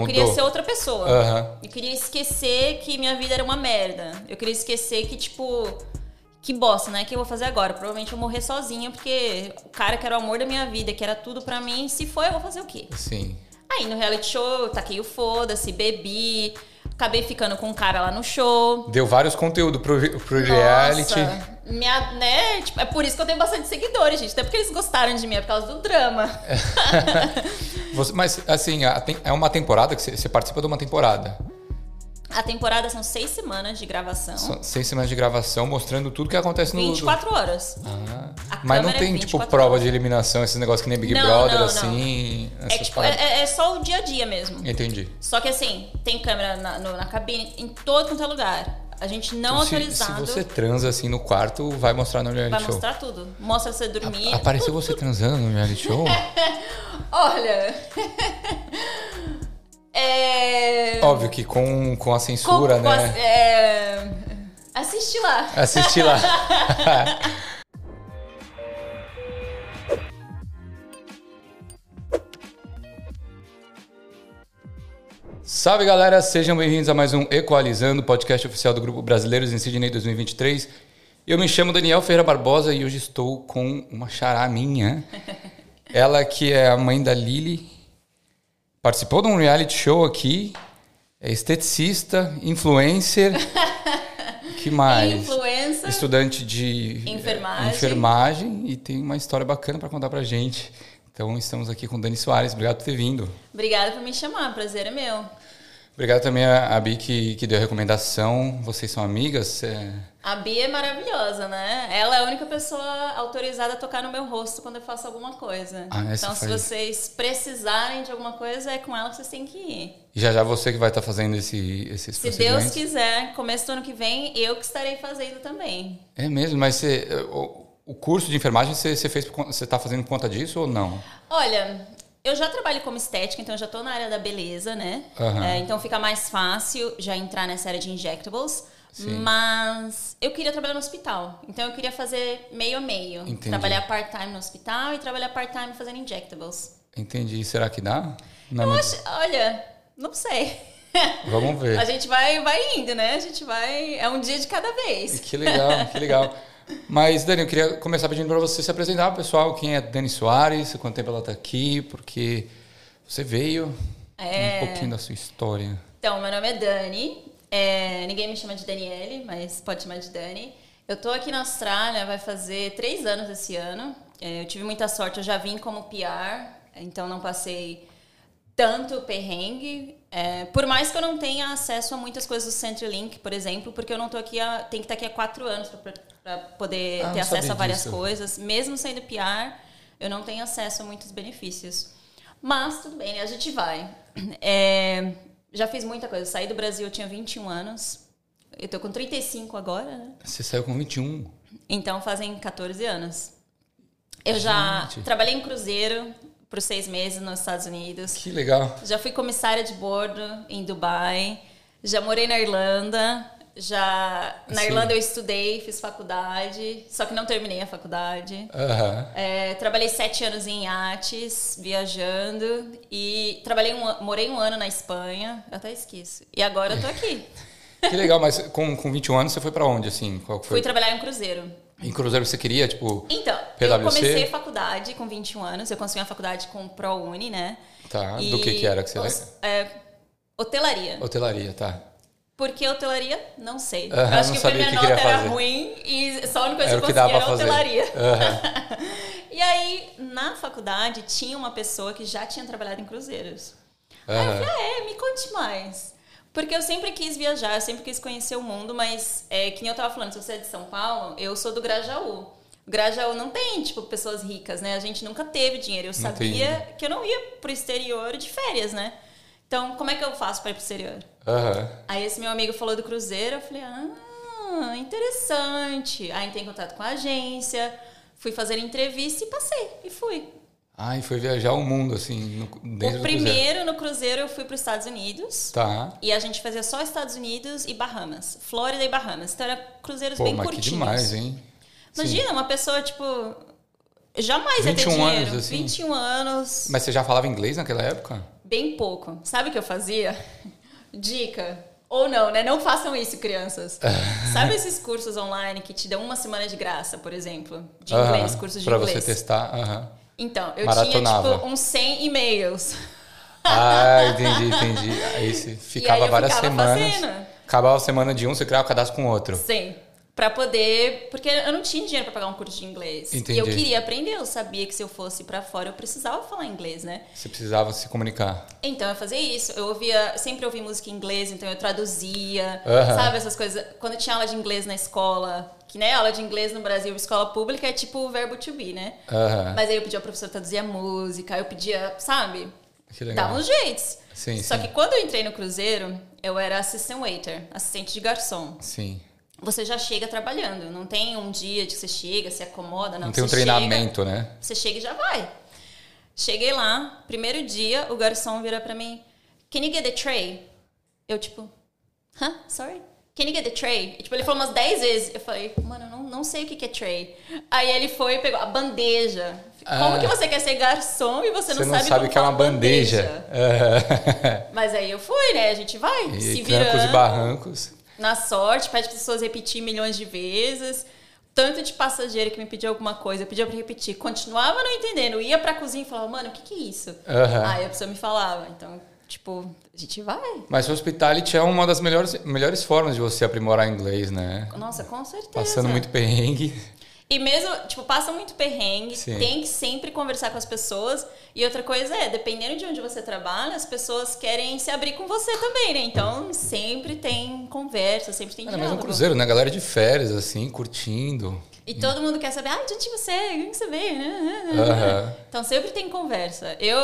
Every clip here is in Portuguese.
Eu queria ser outra pessoa. Aham. Eu queria esquecer que minha vida era uma merda. Eu queria esquecer que, tipo, que bosta, né? O que eu vou fazer agora? Provavelmente eu vou morrer sozinha, porque o cara que era o amor da minha vida, que era tudo pra mim, se foi, eu vou fazer o quê? Sim. Aí no reality show eu taquei o foda-se, bebi, acabei ficando com um cara lá no show. Deu vários conteúdos pro, pro reality. Nossa, minha, né? Tipo, é por isso que eu tenho bastante seguidores, gente. Até porque eles gostaram de mim, é por causa do drama. Você- mas, assim, é uma temporada que você, você participa de uma temporada. A temporada são seis semanas de gravação. São seis semanas de gravação mostrando tudo que acontece no. 24 horas. Ah, A mas não é tem, tipo, 24 prova horas. de eliminação, esses negócios que nem Big Não, Brother, não, não. assim. É, tipo, paradas. é, é só o dia a dia mesmo. Entendi. Só que assim, tem câmera na, no- na cabine, em todo quanto é lugar. A gente não Então, se, se autorizado. você transa assim no quarto, vai mostrar no reality Vai show. mostrar tudo. Mostra você dormir. Apareceu você transando no reality show? Olha. é. Óbvio que com, com a censura, Com- com né? as- é, Assiste lá. Assisti lá. Salve galera, sejam bem-vindos a mais um Equalizando, podcast oficial do Grupo Brasileiros em Sydney 2023. Eu me chamo Daniel Ferreira Barbosa e hoje estou com uma xará minha. Ela que é a mãe da Lili, participou de um reality show aqui, é esteticista, influencer. que mais? Influencer. Estudante de Enfermagem. enfermagem e tem uma história bacana para contar pra gente. Então estamos aqui com Dani Soares. Obrigado por ter vindo. Obrigada por me chamar, prazer é meu. Obrigado também a, Bi que, que deu a recomendação. Vocês são amigas? É... A Bia é maravilhosa, né? Ela é a única pessoa autorizada a tocar no meu rosto quando eu faço alguma coisa. Ah, então, se faz- vocês precisarem de alguma coisa, é com ela que vocês têm que ir. E já já você que vai estar fazendo esse, esses Se Deus quiser, começo do ano que vem, eu que estarei fazendo também. É mesmo, mas você, o, o curso de enfermagem você, você fez você está fazendo por conta disso ou não? Olha, eu já trabalho como estética, então eu já tô na área da beleza, né? Aham. É, então fica mais fácil já entrar nessa área de injectables. Sim. Mas eu queria trabalhar no hospital. Então eu queria fazer meio a meio. Entendi. Trabalhar part-time no hospital e trabalhar part-time fazendo injectables. Entendi. Será que dá? Não é Eu muito- acho, olha, não sei. Vamos ver. A gente vai, vai indo, né? A gente vai. É um dia de cada vez. Que legal, que legal. Mas, Dani, eu queria começar pedindo para você se apresentar, pessoal. Quem é Dani Soares? Quanto tempo ela está aqui? Porque você veio. É. Um pouquinho da sua história. Então, meu nome é Dani. É, ninguém me chama de Daniele, mas pode chamar de Dani. Eu tô aqui na Austrália, vai fazer três anos esse ano. É, eu tive muita sorte, eu já vim como PR, então não passei tanto perrengue. É, por mais que eu não tenha acesso a muitas coisas do Centrelink, por exemplo, porque eu não tô aqui há, tem que estar aqui há quatro anos para poder Ah, ter acesso a várias disso. coisas. Mesmo sendo PR, eu não tenho acesso a muitos benefícios. Mas tudo bem, né? A gente vai. É, já fiz muita coisa. Saí do Brasil, eu tinha 21 anos. Eu tô com 35 agora, né? Você saiu com 21. Então fazem 14 anos. Eu já Gente. trabalhei em cruzeiro por seis meses nos Estados Unidos. Que legal. Já fui comissária de bordo em Dubai. Já morei na Irlanda. Já na Sim. Irlanda eu estudei, fiz faculdade, só que não terminei a faculdade. Aham. É, trabalhei sete anos em iates, viajando. E trabalhei um, morei um ano na Espanha. Eu até esqueço. E agora eu tô aqui. Que legal, mas com, com 21 anos você foi para onde, assim? Qual foi? Fui trabalhar em cruzeiro. Em Cruzeiro você queria, tipo... Então, eu PwC? comecei faculdade com 21 anos. Eu consegui uma faculdade com ProUni, né? Tá, do E que que era que você os- é, hotelaria. Hotelaria, tá. Por que hotelaria? Não sei. Eu acho que minha o que nota era fazer. ruim e só a única coisa Era que eu conseguia era hotelaria. Aham. E aí, na faculdade, tinha uma pessoa que já tinha trabalhado em cruzeiros. Aí eu falei, ah, é, me conte mais. Porque eu sempre quis viajar, eu sempre quis conhecer o mundo, mas, é, que nem eu tava falando, se você é de São Paulo, eu sou do Grajaú. O Grajaú não tem, tipo, pessoas ricas, né? A gente nunca teve dinheiro. Eu Não sabia tem. que eu não ia pro exterior de férias, né? Então, como é que eu faço pra ir pro exterior? Aham. Aí esse meu amigo falou do cruzeiro, eu falei, ah, interessante. Aí entrei em contato com a agência, fui fazer entrevista e passei, e fui. Ah, e foi viajar o mundo, assim, no, dentro o do Cruzeiro. primeiro no cruzeiro eu fui para os Estados Unidos. Tá. E a gente fazia só Estados Unidos e Bahamas. Flórida e Bahamas. Então era cruzeiros Pô, bem mas que curtinhos. demais, hein? Imagina, uma pessoa, tipo. Jamais ia ter 21 dinheiro. anos, assim? 21 anos. Mas você já falava inglês naquela época? Bem pouco. Sabe o que eu fazia? Dica. Ou não, né? Não façam isso, crianças. Sabe esses cursos online que te dão uma semana de graça, por exemplo? De inglês, Aham, cursos de pra inglês. você testar. aham. Então, eu Maratonava. tinha, tipo, uns 100 e-mails. Ah, entendi, entendi. Aí você ficava eu várias ficava semanas. fazendo. Acabava a semana de um, você criava o cadastro com outro. Sim. Pra poder. Porque eu não tinha dinheiro pra pagar um curso de inglês. Entendi. E eu queria aprender. Eu sabia que se eu fosse pra fora, eu precisava falar inglês, né? Você precisava se comunicar. Então eu fazia isso. Eu ouvia, sempre ouvi música em inglês, então eu traduzia, Aham. sabe essas coisas. Quando tinha aula de inglês na escola, que né, aula de inglês no Brasil, escola pública é tipo o verbo to be, né? Aham. Mas aí eu pedia ao professor traduzir a música, eu pedia, sabe? Que legal. Dava uns jeitos. Sim, Só sim. que quando eu entrei no cruzeiro, eu era assistant waiter, assistente de garçom. Sim. Você já chega trabalhando, não tem um dia de que você chega, se acomoda, não. Não tem um Você chega- treinamento, né? você chega e já vai. Cheguei lá, primeiro dia, o garçom vira pra mim, Can you get the tray? Eu, tipo, Huh? Sorry? Can you get the tray? E, tipo, ele falou umas 10 vezes. Eu falei, mano, eu não, não sei o que que é tray. Aí ele foi e pegou a bandeja. Como Ah. que você quer ser garçom e você não, Você não sabe sabe como que é uma bandeja. Aham. Mas aí eu fui, né? A gente vai E se trancos e virando barrancos. Na sorte, pede para as pessoas repetir milhões de vezes. Tanto de passageiro que me pediu alguma coisa, eu pedia para repetir, continuava não entendendo, ia pra cozinha e falava, mano, o que, que é isso? Aham. Aí a pessoa me falava, então, tipo, a gente vai. Mas hospitality é uma das melhores, melhores formas de você aprimorar inglês, né? Nossa, com certeza. Passando muito perrengue. E mesmo, tipo, passa muito perrengue, Sim. tem que sempre conversar com as pessoas. E outra coisa é, dependendo de onde você trabalha, as pessoas querem se abrir com você também, né? Então, sempre tem conversa, sempre tem Ainda diálogo. mais um cruzeiro, né? Galera de férias, assim, curtindo. E todo mundo quer saber, ah, de onde você é? Onde você veio? né? Aham. Então sempre tem conversa. Eu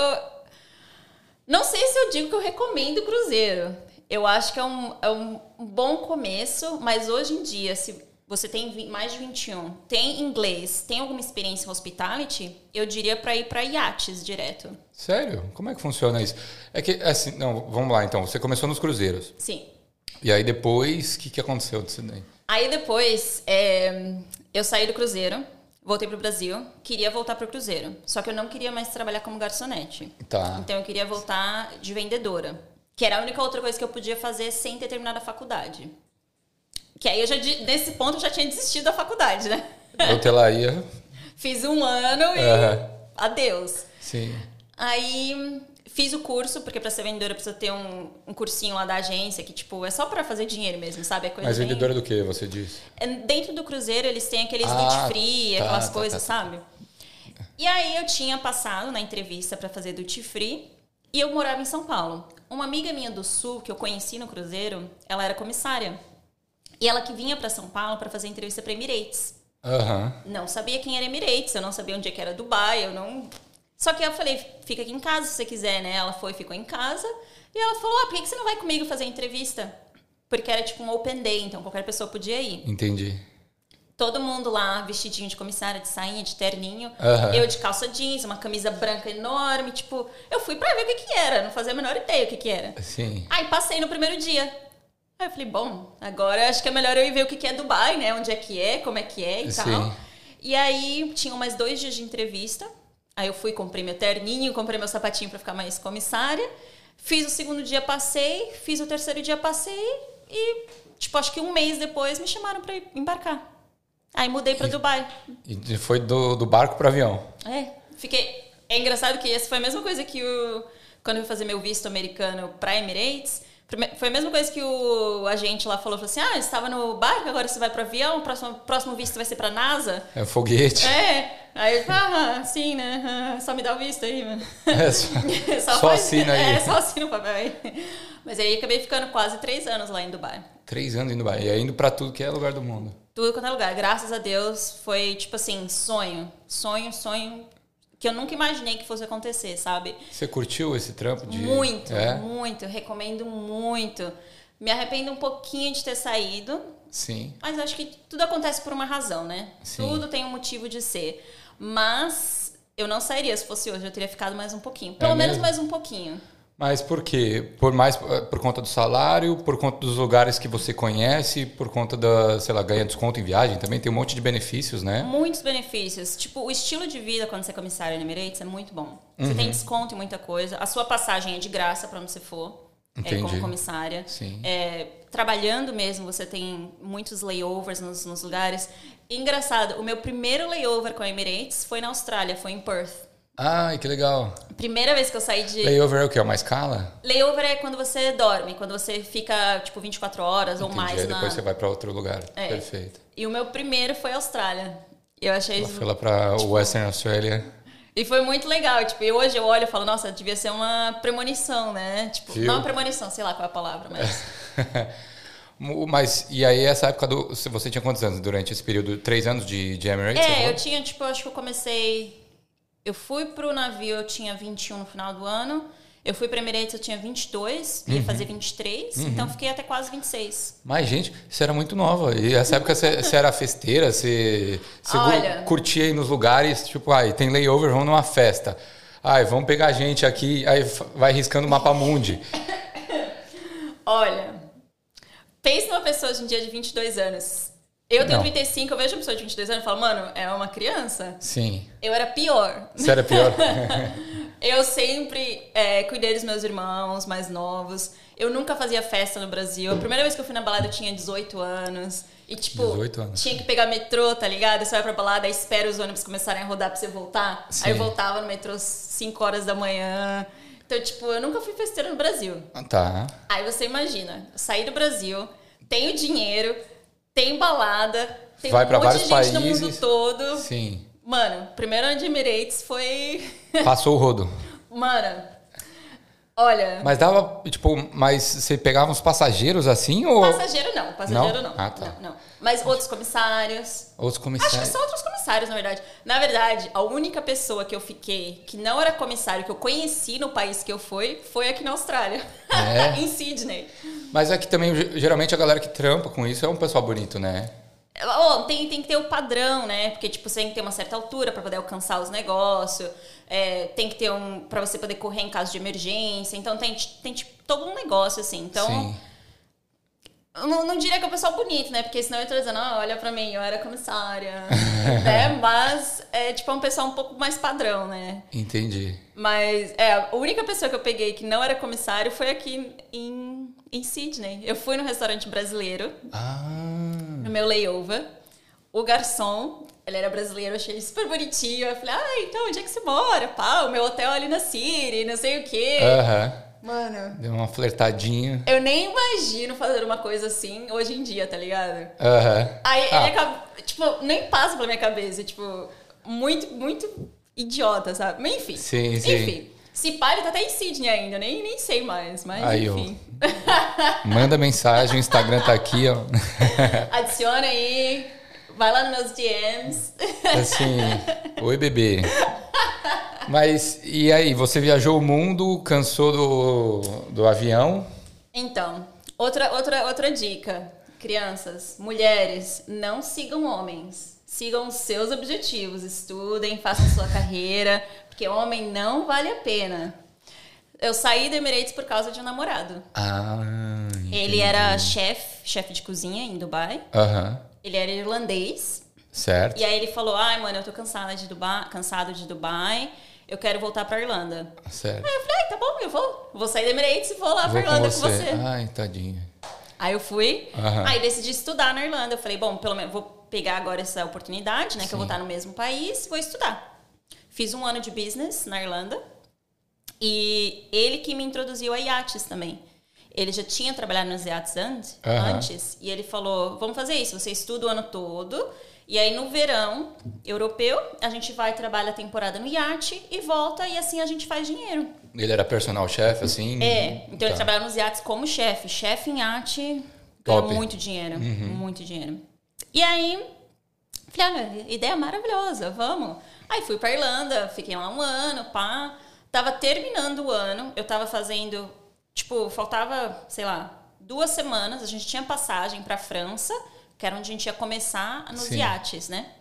não sei se eu digo que eu recomendo o cruzeiro. Eu acho que é um, é um bom começo, mas hoje em dia, se você tem mais de 21, tem inglês, tem alguma experiência em hospitality, eu diria para ir para iates direto. Sério? Como é que funciona isso? É que, assim, não, vamos lá então. Você começou nos cruzeiros. Sim. E aí depois, o que, que aconteceu disso daí? Aí depois, é, eu saí do cruzeiro, voltei pro Brasil, queria voltar pro cruzeiro. Só que eu não queria mais trabalhar como garçonete. Tá. Então eu queria voltar de vendedora. Que era a única outra coisa que eu podia fazer sem ter terminado a faculdade. Que aí eu já, nesse ponto, eu já tinha desistido da faculdade, né? Hotelaria, Fiz um ano e Aham. adeus. sim. Aí fiz o curso, porque pra ser vendedora precisa ter um, um cursinho lá da agência, que tipo, é só pra fazer dinheiro mesmo, sabe? É coisa Mas bem- vendedora do que, você disse? É, Dentro do cruzeiro eles têm aqueles Ah, duty free, tá, aquelas tá, coisas, tá, tá. sabe? E aí eu tinha passado na entrevista pra fazer duty free e eu morava em São Paulo. Uma amiga minha do sul que eu conheci no cruzeiro, ela era comissária. E ela que vinha pra São Paulo pra fazer entrevista pra Emirates. Aham. Não sabia quem era Emirates, eu não sabia onde é que era Dubai, eu não. Só que eu falei, fica aqui em casa se você quiser, né? Ela foi, ficou em casa. E ela falou: ah, por que você não vai comigo fazer entrevista? Porque era tipo um open day, então qualquer pessoa podia ir. Entendi. Todo mundo lá vestidinho de comissária, de sainha, de terninho. Aham. Eu de calça jeans, uma camisa branca enorme. Tipo, eu fui pra ver o que que era. Não fazia a menor ideia o que que era. Sim. Aí passei no primeiro dia. Aí eu falei, bom, agora acho que é melhor eu ir ver o que é Dubai, né? Onde é que é, como é que é e Sim. tal. E aí tinham mais dois dias de entrevista. Aí eu fui, comprei meu terninho, comprei meu sapatinho pra ficar mais comissária. Fiz o segundo dia, passei. Fiz o terceiro dia, passei. E, tipo, acho que um mês depois me chamaram ir embarcar. Aí mudei pra Dubai. E foi do, do barco para avião. É, fiquei. É engraçado que essa foi a mesma coisa que o. Quando eu fui fazer meu visto americano pra Emirates, foi a mesma coisa que o agente lá falou, falou assim: ah, você estava no barco, agora você vai pro avião, o próximo, próximo visto vai ser pra NASA. É um foguete. É, aí eu ah, sim, né? ah, Só me dá o visto aí, mano. É só, só faz- assina aí. É, só assina o papel aí. Mas aí acabei ficando quase três anos lá em Dubai. Três anos indo Dubai. E aí indo pra tudo que é lugar do mundo. Tudo quanto é lugar. Graças a Deus foi, tipo assim, sonho. Sonho, sonho que eu nunca imaginei que fosse acontecer, sabe? Você curtiu esse trampo de. Muito, É? muito. Eu recomendo muito. Me arrependo um pouquinho de ter saído, Sim. mas acho que tudo acontece por uma razão, né? Sim. Tudo tem um motivo de ser. Mas eu não sairia se fosse hoje, eu teria ficado mais um pouquinho. Pelo É menos mais um pouquinho. Mas por quê? Por mais por conta do salário, por conta dos lugares que você conhece, por conta da, sei lá, ganha desconto em viagem, também tem um monte de benefícios, né? Muitos benefícios. Tipo, o estilo de vida quando você é comissário no Emirates é muito bom. Você Uhum. tem desconto em muita coisa. A sua passagem é de graça para onde você for. É, como comissária. Sim. É, trabalhando mesmo, você tem muitos layovers nos, nos lugares. Engraçado, o meu primeiro layover com a Emirates foi na Austrália, foi em Perth. Ai, que legal. Primeira vez que eu saí de. Layover é o que? É uma escala? Layover é quando você dorme, quando você fica, tipo, 24 horas ou Entendi. mais Aí na. depois você vai para outro lugar. É. Perfeito. E o meu primeiro foi Austrália. Eu achei Ela isso. foi lá para Western Australia. E foi muito legal. Tipo, e hoje eu olho e falo, nossa, devia ser uma premonição, né? Tipo, Viu? não uma premonição, sei lá qual é a palavra, mas. Mas, e aí, essa época do. Você tinha quantos anos durante esse período? Três anos de, de Emirates? é, eu tinha, tipo, acho que eu comecei. Eu fui pro navio, eu tinha 21 no final do ano. Eu fui pra Emirates, eu tinha 22, Uhum. ia fazer 23, então fiquei até quase 26. Mas, gente, você era muito nova. E essa época você, você era festeira, você, você Olha. curtia ir nos lugares, tipo, ai, tem layover, vamos numa festa. Ai, vamos pegar gente aqui, aí vai riscando o mapa mundi. Olha, pense numa pessoa hoje em dia de 22 anos. Eu tenho Não. 35, eu vejo uma pessoa de 22 anos e falo, mano, é uma criança. Sim. Eu era pior. Você era pior? Eu sempre é, cuidei dos meus irmãos mais novos. Eu nunca fazia festa no Brasil. A primeira vez que eu fui na balada eu tinha 18 anos. E, tipo, 18 anos. tinha que pegar metrô, tá ligado? Você vai pra balada, aí espera os ônibus começarem a rodar pra você voltar. Sim. Aí eu voltava no metrô 5 horas da manhã. Então, tipo, eu nunca fui festeira no Brasil. tá. Aí você imagina, eu saí do Brasil, tenho dinheiro, tenho balada, tem Vai um pra monte de vários gente no mundo países. todo. Sim. Mano, primeiro ano de Emirates foi. Passou o rodo. Mano, olha. Mas dava, tipo, mas você pegava uns passageiros assim ou Passageiro não, passageiro Não? não. Ah, tá. Não, não. Mas outros comissários. outros Acho que comissários? são outros comissários, na verdade. Na verdade, a única pessoa que eu fiquei que não era comissário, que eu conheci no país que eu fui, foi aqui na Austrália. É? em Sydney. Mas aqui também, ge- geralmente, a galera que trampa com isso é um pessoal bonito, né? Ó, tem, tem que ter o padrão, né? Porque, tipo, você tem que ter uma certa altura para poder alcançar os negócios. É, tem que ter um. para você poder correr em caso de emergência. Então, tem, tem tipo, todo um negócio, assim. Então, Sim. eu não, não diria que é o pessoal bonito, né? Porque senão eu tô dizendo, ah, olha pra mim, eu era comissária. né? Mas, é, tipo, é um pessoal um pouco mais padrão, né? Entendi. Mas, é, a única pessoa que eu peguei que não era comissário foi aqui em, em Sydney. Eu fui no restaurante brasileiro Ah. no meu layover. O garçom, ele era brasileiro, eu achei ele super bonitinho. Eu falei, ah, então, onde é que você mora? Pá, o meu hotel ali na City, não sei o quê. Aham. Mano, Deu uma flertadinha. eu nem imagino fazer uma coisa assim hoje em dia, tá ligado? Aham. Aí Ah, ele acaba, tipo, nem passa pela minha cabeça, tipo, muito, muito idiota, sabe? Mas enfim. Sim, sim. Enfim. Se pá, ele tá até em Sydney ainda, nem, nem sei mais, mas Aí, ó. enfim. Manda mensagem, o Instagram tá aqui, ó. Adiciona aí, vai lá nos meus DMs. Assim, oi bebê. Mas e aí, você viajou o mundo, cansou do, do avião? Então, outra, outra, outra dica. Crianças, mulheres, não sigam homens. Sigam os seus objetivos. Estudem, façam sua carreira. Porque homem não vale a pena. Eu saí do Emirates por causa de um namorado. Ah, Ele era chefe, chefe de cozinha em Dubai. aham, Ele era irlandês. certo. E aí ele falou: Ai, mano, eu tô cansada de Dubai, cansado de Dubai. Eu quero voltar pra Irlanda. Certo. Aí eu falei: tá bom, eu vou. Vou sair do Emirates e vou lá pra Vou com Irlanda você. com você. Ai, tadinha. Aí eu fui, Aham. aí decidi estudar na Irlanda. Eu falei, bom, pelo menos vou pegar agora essa oportunidade, né? Que eu vou Sim. estar no mesmo país, vou estudar. Fiz um ano de business na Irlanda e ele que me introduziu a iates também. Ele já tinha trabalhado nos iates antes, Aham. antes e ele falou: vamos fazer isso, você estuda o ano todo. E aí no verão europeu, a gente vai trabalhar a temporada no iate e volta e assim a gente faz dinheiro. Ele era personal chef, assim? É, então ele Tá. trabalhava nos iates como chefe. Chefe em iate. Uhum. muito dinheiro. Muito dinheiro. E aí, falei, ah, ideia maravilhosa, vamos. Aí fui pra Irlanda, fiquei lá um ano, pá. Tava terminando o ano, eu tava fazendo, tipo, faltava, sei lá, duas semanas, a gente tinha passagem pra França, que era onde a gente ia começar nos Sim. iates, né?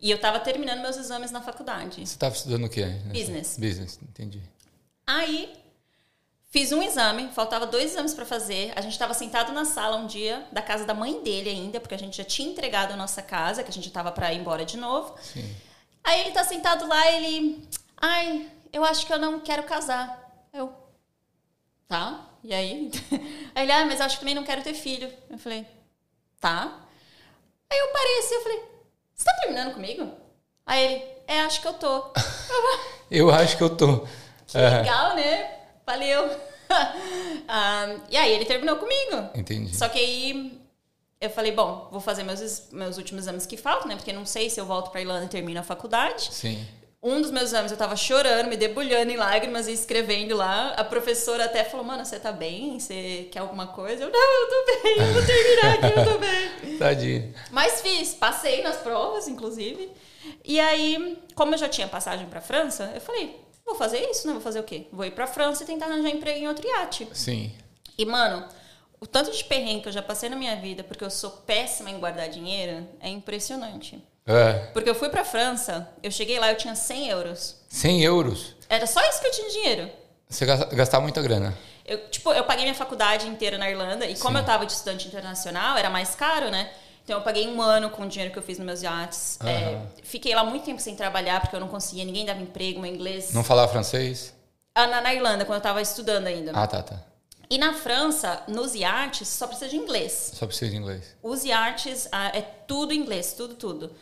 E eu tava terminando meus exames na faculdade. Você estava estudando o quê? Business. Business, entendi. Aí Fiz um exame, faltava dois exames para fazer. A gente estava sentado na sala um dia, da casa da mãe dele ainda, porque a gente já tinha entregado a nossa casa, que a gente estava para ir embora de novo. Sim. Aí ele tá sentado lá, ele. Ai, eu acho que eu não quero casar. Eu. Tá? E aí? Aí ele, ah, mas eu acho que também não quero ter filho. Eu falei, tá. Aí eu parei assim, eu falei, você tá terminando comigo? Aí ele, é, acho que eu tô. Eu acho que eu tô. Que legal, né? Valeu. Ah, e aí ele terminou comigo. Entendi. Só que aí eu falei, bom, vou fazer meus, meus últimos exames que faltam, né? Porque não sei se eu volto pra Irlanda e termino a faculdade. Sim. Um dos meus exames eu tava chorando, me debulhando em lágrimas e escrevendo lá. A professora até falou, mano, você tá bem? Você quer alguma coisa? Eu, não, eu tô bem, eu vou terminar aqui, eu tô bem. Tadinho. Mas fiz, passei nas provas, inclusive. E aí, como eu já tinha passagem pra França, eu falei, vou fazer isso, né? Vou fazer o quê? Vou ir pra França e tentar arranjar emprego em outro iate. Sim. E, mano, o tanto de perrengue que eu já passei na minha vida, porque eu sou péssima em guardar dinheiro, é impressionante. É. Porque eu fui pra França, eu cheguei lá, eu tinha 100 euros. 100 euros. Era só isso que eu tinha dinheiro. Você gasta- gastava muita grana. Eu, tipo, eu paguei minha faculdade inteira na Irlanda, e como Sim. eu tava de estudante internacional, era mais caro, né? Então eu paguei um ano com o dinheiro que eu fiz nos meus iates. É, Aham. fiquei lá muito tempo sem trabalhar, porque eu não conseguia, ninguém dava emprego, meu inglês. Não falava francês? Ah, na, na Irlanda, quando eu tava estudando ainda. Ah, tá, tá. E na França, nos iates, só precisa de inglês. Só precisa de inglês. Os iates ah, é tudo inglês, tudo, tudo.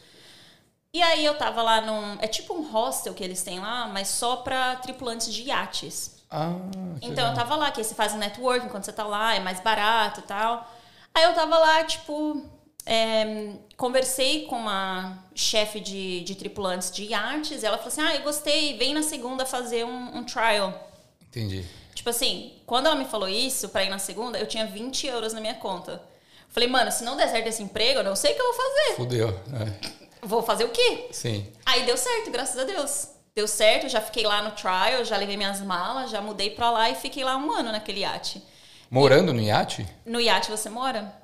E aí eu tava lá num. É tipo um hostel que eles têm lá, mas só pra tripulantes de iates. Ah, Então eu legal. tava lá, que aí você faz networking quando você tá lá, é mais barato e tal. Aí eu tava lá, tipo, é, conversei com uma chefe de, de tripulantes de iates, e ela falou assim: Ah, eu gostei, vem na segunda fazer um, um trial. Entendi. Tipo assim, quando ela me falou isso, pra ir na segunda, eu tinha 20 euros na minha conta. Falei, mano, se não der certo esse emprego, eu não sei o que eu vou fazer. Fudeu. É. Vou fazer o quê? Sim. Aí deu certo, graças a Deus. Deu certo, já fiquei lá no trial, já levei minhas malas, já mudei pra lá e fiquei lá um ano naquele iate. Morando no iate? No iate você mora?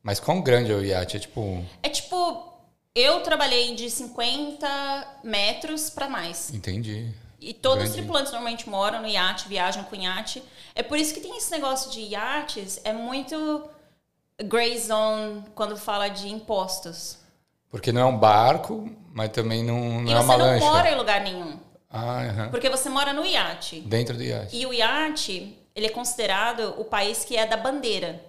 Mas quão grande é o iate? É tipo. É tipo, eu trabalhei de 50 metros pra mais. Entendi. E todos os Grande. tripulantes normalmente moram no iate, viajam com iate. É por isso que tem esse negócio de iates, é muito gray zone quando fala de impostos. Porque não é um barco, mas também não, não e é você uma não lancha. mora em lugar nenhum. Ah, aham. Porque você mora no iate. Dentro do iate. E o iate, ele é considerado o país que é da bandeira.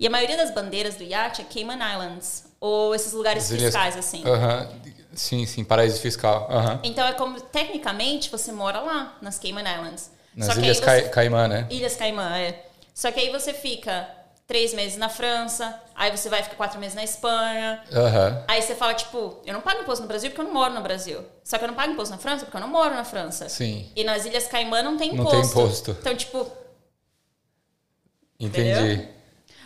E a maioria das bandeiras do iate é Cayman Islands. Ou esses lugares As ilhas- fiscais, assim. Aham. Sim, sim, paraíso fiscal. Aham. Então é como, tecnicamente, você mora lá, nas Cayman Islands. Nas Só Ilhas você- Cai- Caimã, né? Ilhas Caimã, é. Só que aí você fica três meses na França, aí você vai ficar quatro meses na Espanha. Aham. Aí você fala, tipo, eu não pago imposto no Brasil porque eu não moro no Brasil. Só que eu não pago imposto na França porque eu não moro na França. Sim. E nas Ilhas Caimã não tem Não imposto. tem imposto. Então, tipo, Entendi. Entendeu?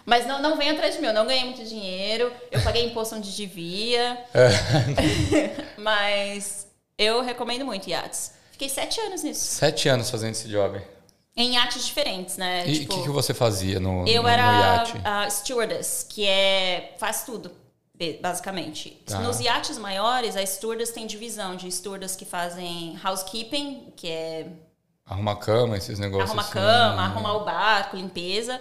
Mas não, não vem atrás de mim, eu não ganhei muito dinheiro, eu paguei imposto onde devia. É. mas eu recomendo muito iates. Fiquei sete anos nisso. Sete anos fazendo esse job. Em iates diferentes, né? E o tipo, que, que você fazia no, Eu no, era no iate? a stewardess, que é faz tudo, basicamente. Tá. Nos iates maiores, a stewardess tem divisão de stewardess que fazem housekeeping, que é Arrumar cama, esses negócios. arrumar assim. cama, arrumar o barco, limpeza.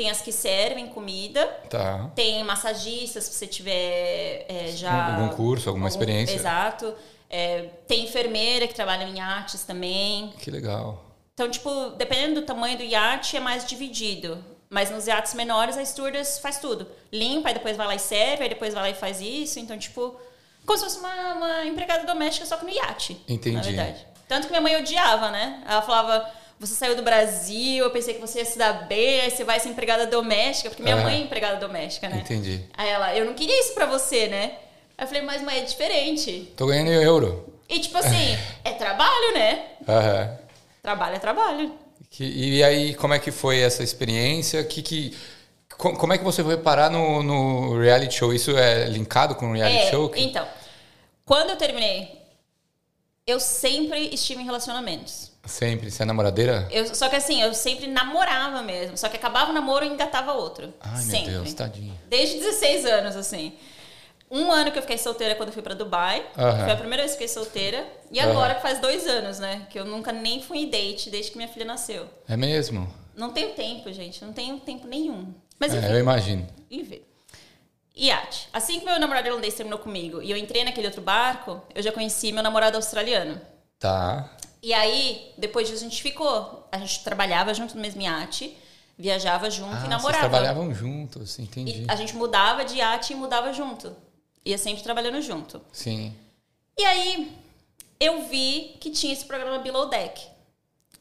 Tem as que servem comida. Tá. Tem massagistas, se você tiver é, já... Algum curso, alguma experiência. Exato. É, tem enfermeira que trabalha em iates também. Que legal. Então, tipo, dependendo do tamanho do iate, é mais dividido. Mas nos iates menores, a stewardess faz tudo. Limpa, aí depois vai lá e serve, aí depois vai lá e faz isso. Então, tipo, como se fosse uma, uma empregada doméstica, só que no iate. Entendi. Na verdade. Tanto que minha mãe odiava, né? Ela falava, você saiu do Brasil, eu pensei que você ia se dar bem, aí você vai ser empregada doméstica, porque minha Aham. mãe é empregada doméstica, né? Entendi. Aí ela, eu não queria isso pra você, né? Aí eu falei, mas mãe, é diferente. Tô ganhando em euro. E tipo assim, é trabalho, né? Aham. Trabalho é trabalho. Que- e aí, como é que foi essa experiência? Que, que, co- como é que você foi parar no, no reality show? Isso é linkado com o reality É, show? Então, quando eu terminei, eu sempre estive em relacionamentos. Sempre. Você é namoradeira? Eu, só que assim, eu sempre namorava mesmo. Só que acabava o namoro e engatava outro. Ai, sempre. meu Deus, tadinho. Desde 16 anos, assim. Um ano que eu fiquei solteira quando eu fui pra Dubai. Aham. Foi a primeira vez que eu fiquei solteira. E agora que faz dois anos, né? Que eu nunca nem fui em date desde que minha filha nasceu. É mesmo? Não tenho tempo, gente. Não tenho tempo nenhum. Mas É, enfim, eu imagino. enfim. Iate. Assim que meu namorado irlandês terminou comigo e eu entrei naquele outro barco, eu já conheci meu namorado australiano. Tá. E aí, depois disso, a gente ficou. A gente trabalhava junto no mesmo iate, viajava junto Ah, e vocês namorava. trabalhavam juntos, entendi. E a gente mudava de iate e mudava junto. Ia sempre trabalhando junto. Sim. E aí, eu vi que tinha esse programa Below Deck.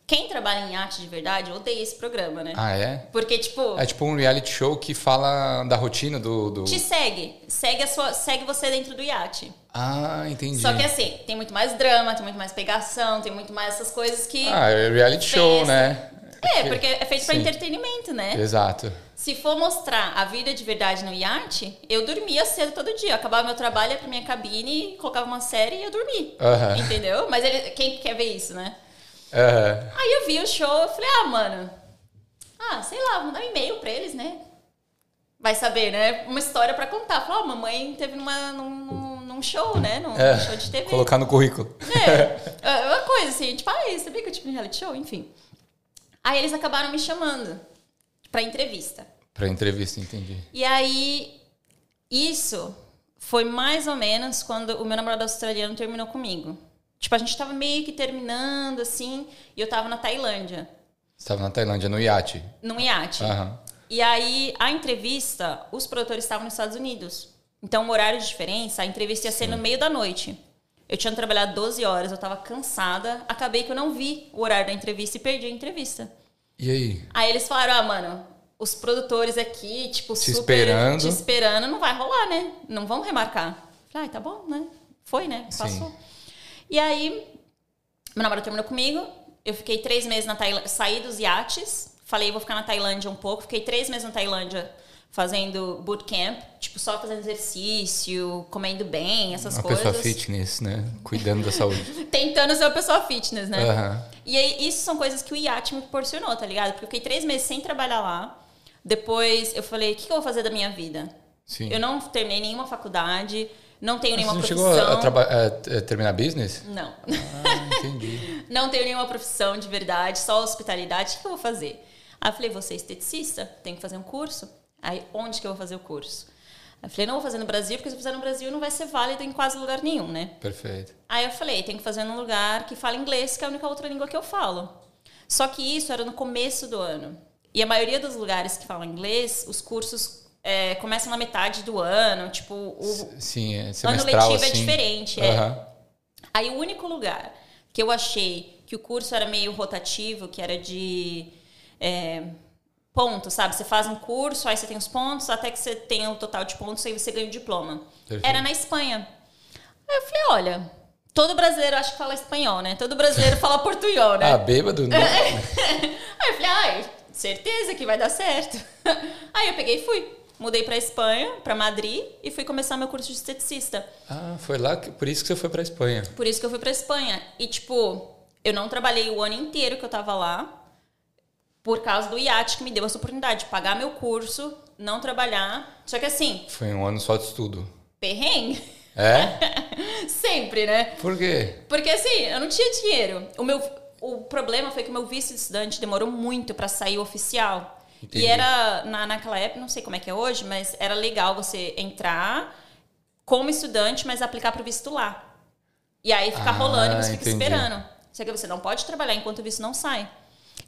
Quem trabalha em iate de verdade odeia esse programa, né? Ah, é? Porque, tipo, É tipo um reality show que fala da rotina do. do... te segue. Segue, a sua, segue você dentro do iate. Ah, entendi. Só que assim, tem muito mais drama, tem muito mais pegação, tem muito mais essas coisas que. Ah, é reality show, né? é, porque é feito pra Sim. entretenimento, né? Exato. Se for mostrar a vida de verdade no iate, eu dormia cedo todo dia. Eu acabava meu trabalho, ia pra minha cabine, colocava uma série e ia dormir. Aham. Entendeu? Mas ele, quem quer ver isso, né? Aham. Aí eu vi o show, eu falei, ah, mano, ah, sei lá, vou dar um e-mail pra eles, né? Vai saber, né? Uma história pra contar. Falar, ó, mamãe teve numa, num, num- num show, né? Num É, show de TV. Colocar no currículo. É, é uma coisa assim, tipo, ah, sabia que eu tive um reality show? Enfim. Aí eles acabaram me chamando pra entrevista. Pra entrevista, entendi. E aí, isso foi mais ou menos quando o meu namorado australiano terminou comigo. Tipo, a gente tava meio que terminando, assim, e eu tava na Tailândia, Você estava na Tailândia, no iate. num iate. Aham. E aí, a entrevista, os produtores estavam nos Estados Unidos. Então, o horário de diferença, a entrevista ia ser no meio da noite. Eu tinha trabalhado 12 horas, eu tava cansada. Acabei que eu não vi o horário da entrevista e perdi a entrevista. E aí? Aí eles falaram, ah, mano, os produtores aqui, tipo, Te super esperando. te esperando, não vai rolar, né? Não vão remarcar. Falei, ah, tá bom, né? Foi, né? Sim. E aí, meu namorado terminou comigo. Eu fiquei três meses na Tailândia, saí dos iates. Falei, vou ficar na Tailândia um pouco. Fiquei três meses na Tailândia fazendo bootcamp. Tipo, só fazendo exercício, comendo bem, essas Uma coisas. pessoa fitness, né? Cuidando da saúde. Tentando ser uma pessoa fitness, né? Aham. E aí, isso são coisas que o iate me proporcionou, tá ligado? Porque eu fiquei três meses sem trabalhar lá. Depois eu falei, o que que eu vou fazer da minha vida? Sim. Eu não terminei nenhuma faculdade, não tenho Você nenhuma não profissão. chegou a, a- a terminar business? Não. Ah, entendi. não tenho nenhuma profissão de verdade, só hospitalidade. O que eu vou fazer? Aí eu falei, você é esteticista? Tem que fazer um curso. Aí, onde que eu vou fazer o curso? Aí eu falei, não vou fazer no Brasil, porque se eu fizer no Brasil não vai ser válido em quase lugar nenhum, né? Perfeito. Aí eu falei, tem que fazer num lugar que fala inglês, que é a única outra língua que eu falo. Só que isso era no começo do ano. E a maioria dos lugares que falam inglês, os cursos é, começam na metade do ano, tipo, o Sim, é ano letivo é assim. diferente. É. Aham. Aí o único lugar que eu achei que o curso era meio rotativo, que era de é, pontos, sabe? Você faz um curso, aí você tem os pontos, até que você tenha o total de pontos, aí você ganha o diploma. Perfeito. Era na Espanha. Aí eu falei, olha, todo brasileiro acho que fala espanhol, né? Todo brasileiro fala portunhol, né? Ah, bêbado? Não. Aí eu falei, ai, certeza que vai dar certo. Aí eu peguei e fui. Mudei pra Espanha, pra Madrid, e fui começar meu curso de esteticista. Ah, foi lá, que, por isso que você foi pra Espanha. Por isso que eu fui pra Espanha. E, tipo, eu não trabalhei o ano inteiro que eu tava lá por causa do iate que me deu essa oportunidade de pagar meu curso, não trabalhar. Só que assim, Foi um ano só de estudo. perrengue, É? sempre, né? Por quê? Porque assim, eu não tinha dinheiro. O meu o problema foi que o meu visto de estudante demorou muito pra sair oficial. Entendi. E era na, naquela época, não sei como é que é hoje, mas era legal você entrar como estudante, mas aplicar pro visto lá. E aí ficar Ah, rolando e você fica entendi. esperando. Só que você não pode trabalhar enquanto o visto não sai.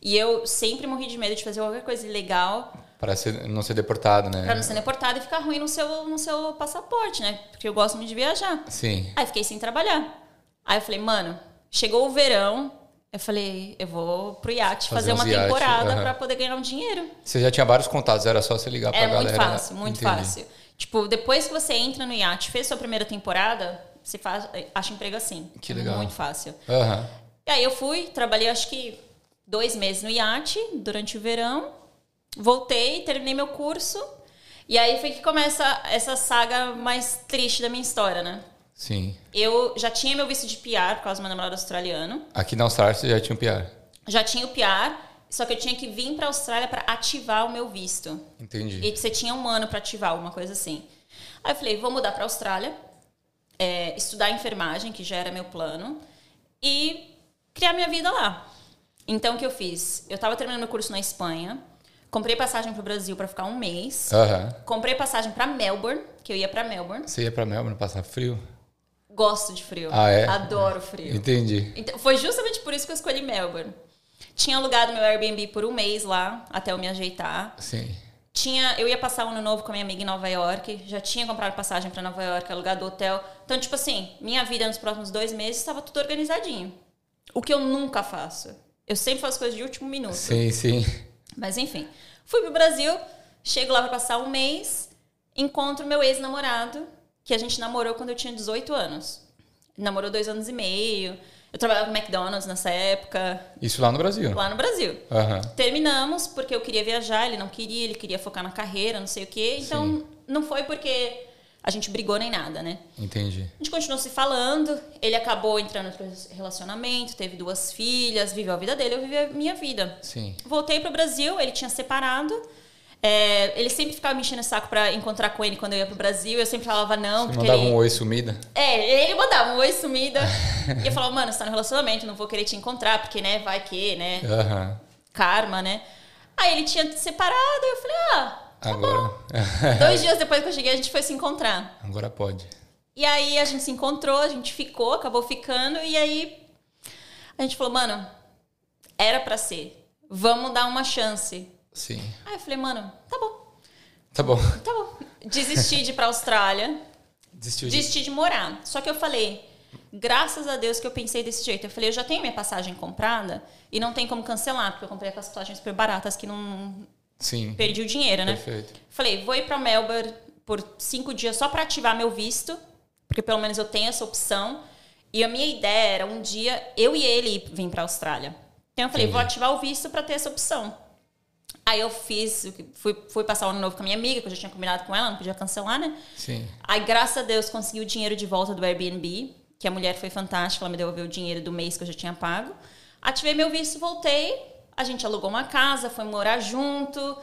E eu sempre morri de medo de fazer qualquer coisa ilegal Para ser- não ser deportado, né? pra não ser deportado e ficar ruim no seu, no seu passaporte, né? Porque eu gosto muito de viajar. Sim. Aí fiquei sem trabalhar. Aí eu falei, mano, chegou o verão, eu falei, eu vou pro iate Fazer fazer, uma iate, temporada aham. pra poder ganhar um dinheiro. Você já tinha vários contatos, era só você ligar pra É muito galera. fácil, muito Entendi. fácil. Tipo, depois que você entra no iate, fez sua primeira temporada, você faz, acha emprego assim. Que É legal. Muito fácil. Aham. E aí eu fui, trabalhei acho que dois meses no iate durante o verão. Voltei, terminei meu curso. E aí foi que começa essa saga mais triste da minha história, né? Sim. Eu já tinha meu visto de PR por causa do meu namorado australiano. Aqui na Austrália você já tinha um PR. Já tinha o PR, só que eu tinha que vir pra Austrália pra ativar o meu visto. Entendi. E você tinha um ano pra ativar, alguma coisa assim. Aí eu falei, vou mudar para a Austrália, é, estudar enfermagem, que já era meu plano, e criar minha vida lá. Então, o que eu fiz? Eu estava terminando meu curso na Espanha, comprei passagem para o Brasil para ficar um mês, Aham. comprei passagem para Melbourne, que eu ia para Melbourne. Você ia pra Melbourne passar frio? Gosto de frio. Ah, é? Adoro frio. Entendi. Então, foi justamente por isso que eu escolhi Melbourne. Tinha alugado meu Airbnb por um mês lá, até eu me ajeitar. Sim. Tinha, eu ia passar o ano novo com a minha amiga em Nova York, já tinha comprado passagem para Nova York, alugado hotel. Então, tipo assim, minha vida nos próximos dois meses estava tudo organizadinho. O que eu nunca faço. Eu sempre faço coisas de último minuto. Sim, sim. Mas enfim, fui pro Brasil, chego lá para passar um mês, encontro meu ex-namorado, que a gente namorou quando eu tinha 18 anos. Namorou dois anos e meio. Eu trabalhava no McDonald's nessa época, Isso lá no Brasil. lá no Brasil. Aham. Terminamos porque eu queria viajar, ele não queria, ele queria focar na carreira, não sei o quê. Então, Sim. não foi porque a gente brigou nem nada, né? Entendi. A gente continuou se falando, ele acabou entrando em outro relacionamento, teve duas filhas, viveu a vida dele, eu vivi a minha vida. Sim. Voltei pro Brasil, ele tinha separado. É, ele sempre ficava me enchendo o saco pra encontrar com ele quando eu ia pro Brasil. Eu sempre falava não, Você mandava ele... um oi sumida? É, ele mandava um oi sumida. e eu falava, mano, você tá no relacionamento, não vou querer te encontrar, porque, né, vai que, né, Aham. karma, né. Aí ele tinha separado, e eu falei, ah, Agora. dois dias depois que eu cheguei, a gente foi se encontrar. Agora pode. E aí a gente se encontrou, a gente ficou, acabou ficando, e aí a gente falou, mano, era pra ser. Vamos dar uma chance. Sim. Aí eu falei, mano, tá bom, Tá bom. tá bom. Desisti de ir pra Austrália, Desistiu de... desisti de morar. Só que eu falei, graças a Deus que eu pensei desse jeito. Eu falei, eu já tenho minha passagem comprada e não tem como cancelar, porque eu comprei com as passagens super baratas que não Sim. perdi o dinheiro, né? Perfeito. Falei, vou ir pra Melbourne por cinco dias só pra ativar meu visto, porque pelo menos eu tenho essa opção. E a minha ideia era um dia eu e ele vir pra Austrália. Então eu falei, Entendi. vou ativar o visto pra ter essa opção. Aí eu fiz, fui, fui passar o ano novo com a minha amiga, que eu já tinha combinado com ela, não podia cancelar, né? Sim. Aí, graças a Deus, consegui o dinheiro de volta do Airbnb, que a mulher foi fantástica, ela me devolveu o dinheiro do mês que eu já tinha pago. Ativei meu visto, voltei, a gente alugou uma casa, foi morar junto.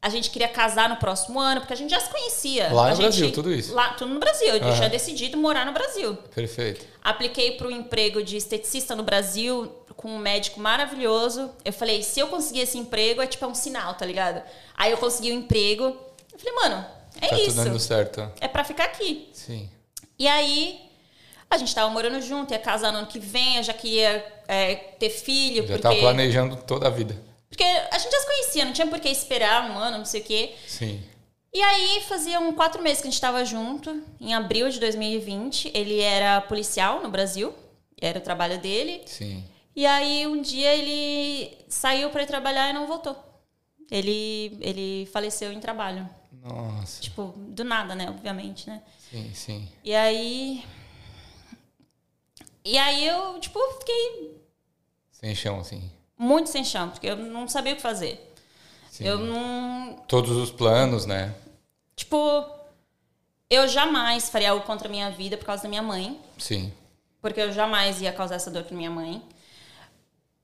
A gente queria casar no próximo ano, porque a gente já se conhecia. Lá no gente- Brasil, tudo isso? Lá, tudo no Brasil. Eu Aham. tinha decidido morar no Brasil. Perfeito. Apliquei para o emprego de esteticista no Brasil com um médico maravilhoso. Eu falei, se eu conseguir esse emprego, é tipo é um sinal, tá ligado? Aí eu consegui o emprego. Eu falei, mano, é tá isso. tudo dando certo. É pra ficar aqui. Sim. E aí, a gente tava morando junto, ia casar no ano que vem, eu já queria é, ter filho, Já porque, tava planejando toda a vida. Porque a gente já se conhecia, não tinha por que esperar um ano, não sei o quê. Sim. E aí, fazia um quatro meses que a gente tava junto, em abril de 2020. Ele era policial no Brasil, era o trabalho dele. Sim. E aí, um dia ele saiu para ir trabalhar e não voltou. Ele, ele faleceu em trabalho. Nossa. Tipo, do nada, né? Obviamente, né? Sim, sim. E aí. E aí eu, tipo, fiquei Sem chão, assim. Muito sem chão, porque eu não sabia o que fazer. Sim. Eu não. Todos os planos, né? Tipo, eu jamais faria algo contra a minha vida por causa da minha mãe. Sim. Porque eu jamais ia causar essa dor pra minha mãe.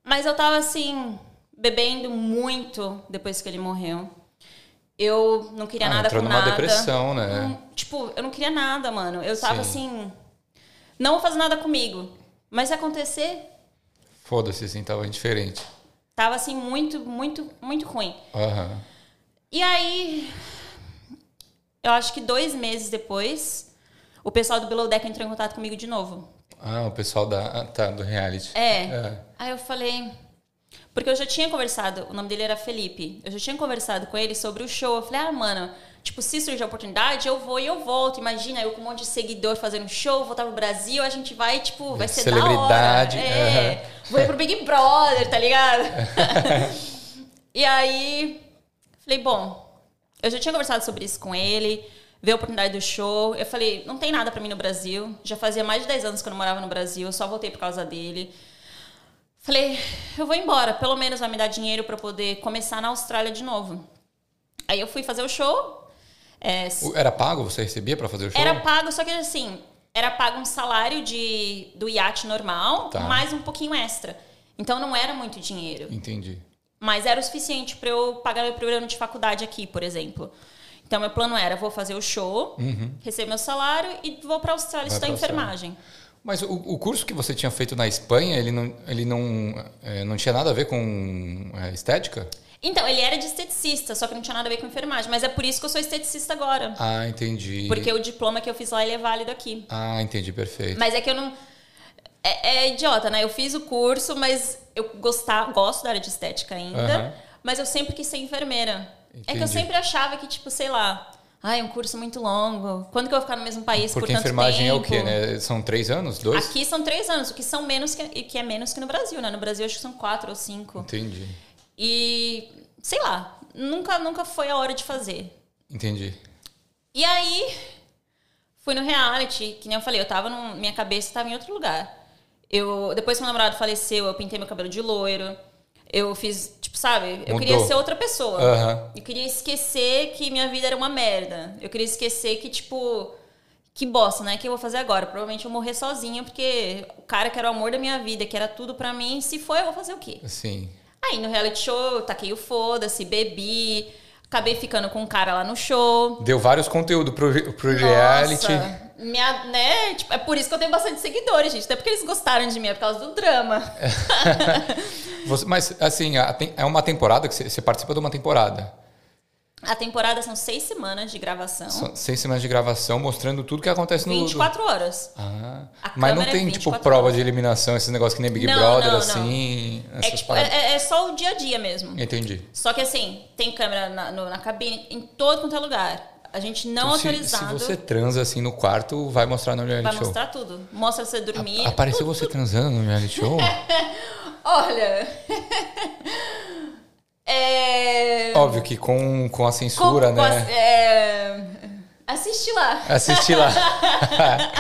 Mas eu tava assim, bebendo muito depois que ele morreu. Eu não queria Ah, nada entrou com numa nada. depressão, né? Não- tipo, eu não queria nada, mano. Eu tava Sim. assim, não vou fazer nada comigo. Mas se acontecer, Foda-se, assim, tava indiferente. tava assim muito, muito, muito ruim. Aham. E aí, eu acho que dois meses depois, o pessoal do Below Deck entrou em contato comigo de novo. Ah, o pessoal da. Ah, tá, do reality. É. É. Aí eu falei. Porque eu já tinha conversado, o nome dele era Felipe. Eu já tinha conversado com ele sobre o show. Eu falei, ah, mano, tipo, se surgir a oportunidade, eu vou e eu volto. Imagina, eu com um monte de seguidor fazendo show, voltar pro Brasil, a gente vai, tipo, vai ser Celebridade, da hora. É. Vou ir pro Big Brother, tá ligado? e aí, falei, bom, eu já tinha conversado sobre isso com ele, ver a oportunidade do show. Eu falei, não tem nada pra mim no Brasil. Já fazia mais de 10 anos que eu não morava no Brasil, eu só voltei por causa dele. Falei, eu vou embora, pelo menos vai me dar dinheiro pra eu poder começar na Austrália de novo. Aí eu fui fazer o show. É, Era pago? Você recebia pra fazer o show? era pago, só que assim, era pago um salário de, do iate normal, Tá. mais um pouquinho extra. Então não era muito dinheiro. Entendi. Mas era o suficiente para eu pagar meu primeiro ano de faculdade aqui, por exemplo. Então, meu plano era, vou fazer o show, receber meu salário e vou para a Austrália Uhum. Vai estudar Austrália. enfermagem. Mas o, o curso que você tinha feito na Espanha, ele não, ele não, é, não tinha nada a ver com é, estética? Então, ele era de esteticista, só que não tinha nada a ver com enfermagem. Mas é por isso que eu sou esteticista agora. Ah, entendi. Porque o diploma que eu fiz lá, ele é válido aqui. Ah, entendi, perfeito. Mas é que eu não... É, é idiota, né? Eu fiz o curso, mas eu gostar, gosto da área de estética ainda. Aham. Mas eu sempre quis ser enfermeira. É que eu Entendi. sempre achava que, tipo, sei lá... Ai, um curso muito longo. Quando que eu vou ficar no mesmo país Porque por tanto enfermagem tempo? é o quê, né? São três anos? Dois? Aqui são três anos, o que são menos que, que é menos que no Brasil, né? No Brasil acho que são quatro ou cinco. Entendi. E sei lá, nunca, nunca foi a hora de fazer. Entendi. E aí fui no reality, que nem eu falei, eu tava no, minha cabeça estava em outro lugar. Eu depois que meu namorado faleceu, eu pintei meu cabelo de loiro. Eu fiz, tipo, sabe? Eu Mudou. queria ser outra pessoa. Aham. Eu queria esquecer que minha vida era uma merda. Eu queria esquecer que, tipo, que bosta, né? O que eu vou fazer agora? Provavelmente eu morrer sozinha, porque o cara que era o amor da minha vida, que era tudo pra mim, se foi, eu vou fazer o quê? Sim. Aí no reality show, eu taquei o foda-se, bebi, acabei ficando com um cara lá no show. Deu vários conteúdos pro, pro reality. Nossa, minha, né? Tipo, é por isso que eu tenho bastante seguidores, gente. Até porque eles gostaram de mim, é por causa do drama. Você- mas, assim, é uma temporada que você, você participa de uma temporada. A temporada são seis semanas de gravação. São seis semanas de gravação mostrando tudo que acontece no. 24 horas. Ah, A mas não é tem, tipo, 24 prova horas. de eliminação, esses negócios que nem Big Não, Brother, não, não. assim. É, tipo, paradas. é, é só o dia a dia mesmo. Entendi. Só que assim, tem câmera na, no- na cabine, em todo quanto é lugar. A gente não Então, se, se autorizado você transa assim no quarto, vai mostrar no reality vai show. mostrar tudo. Mostra você dormir. Apareceu você transando no reality show? Olha. é. Óbvio que com, com a censura, com- com né? as- é, Assiste lá. Assiste lá.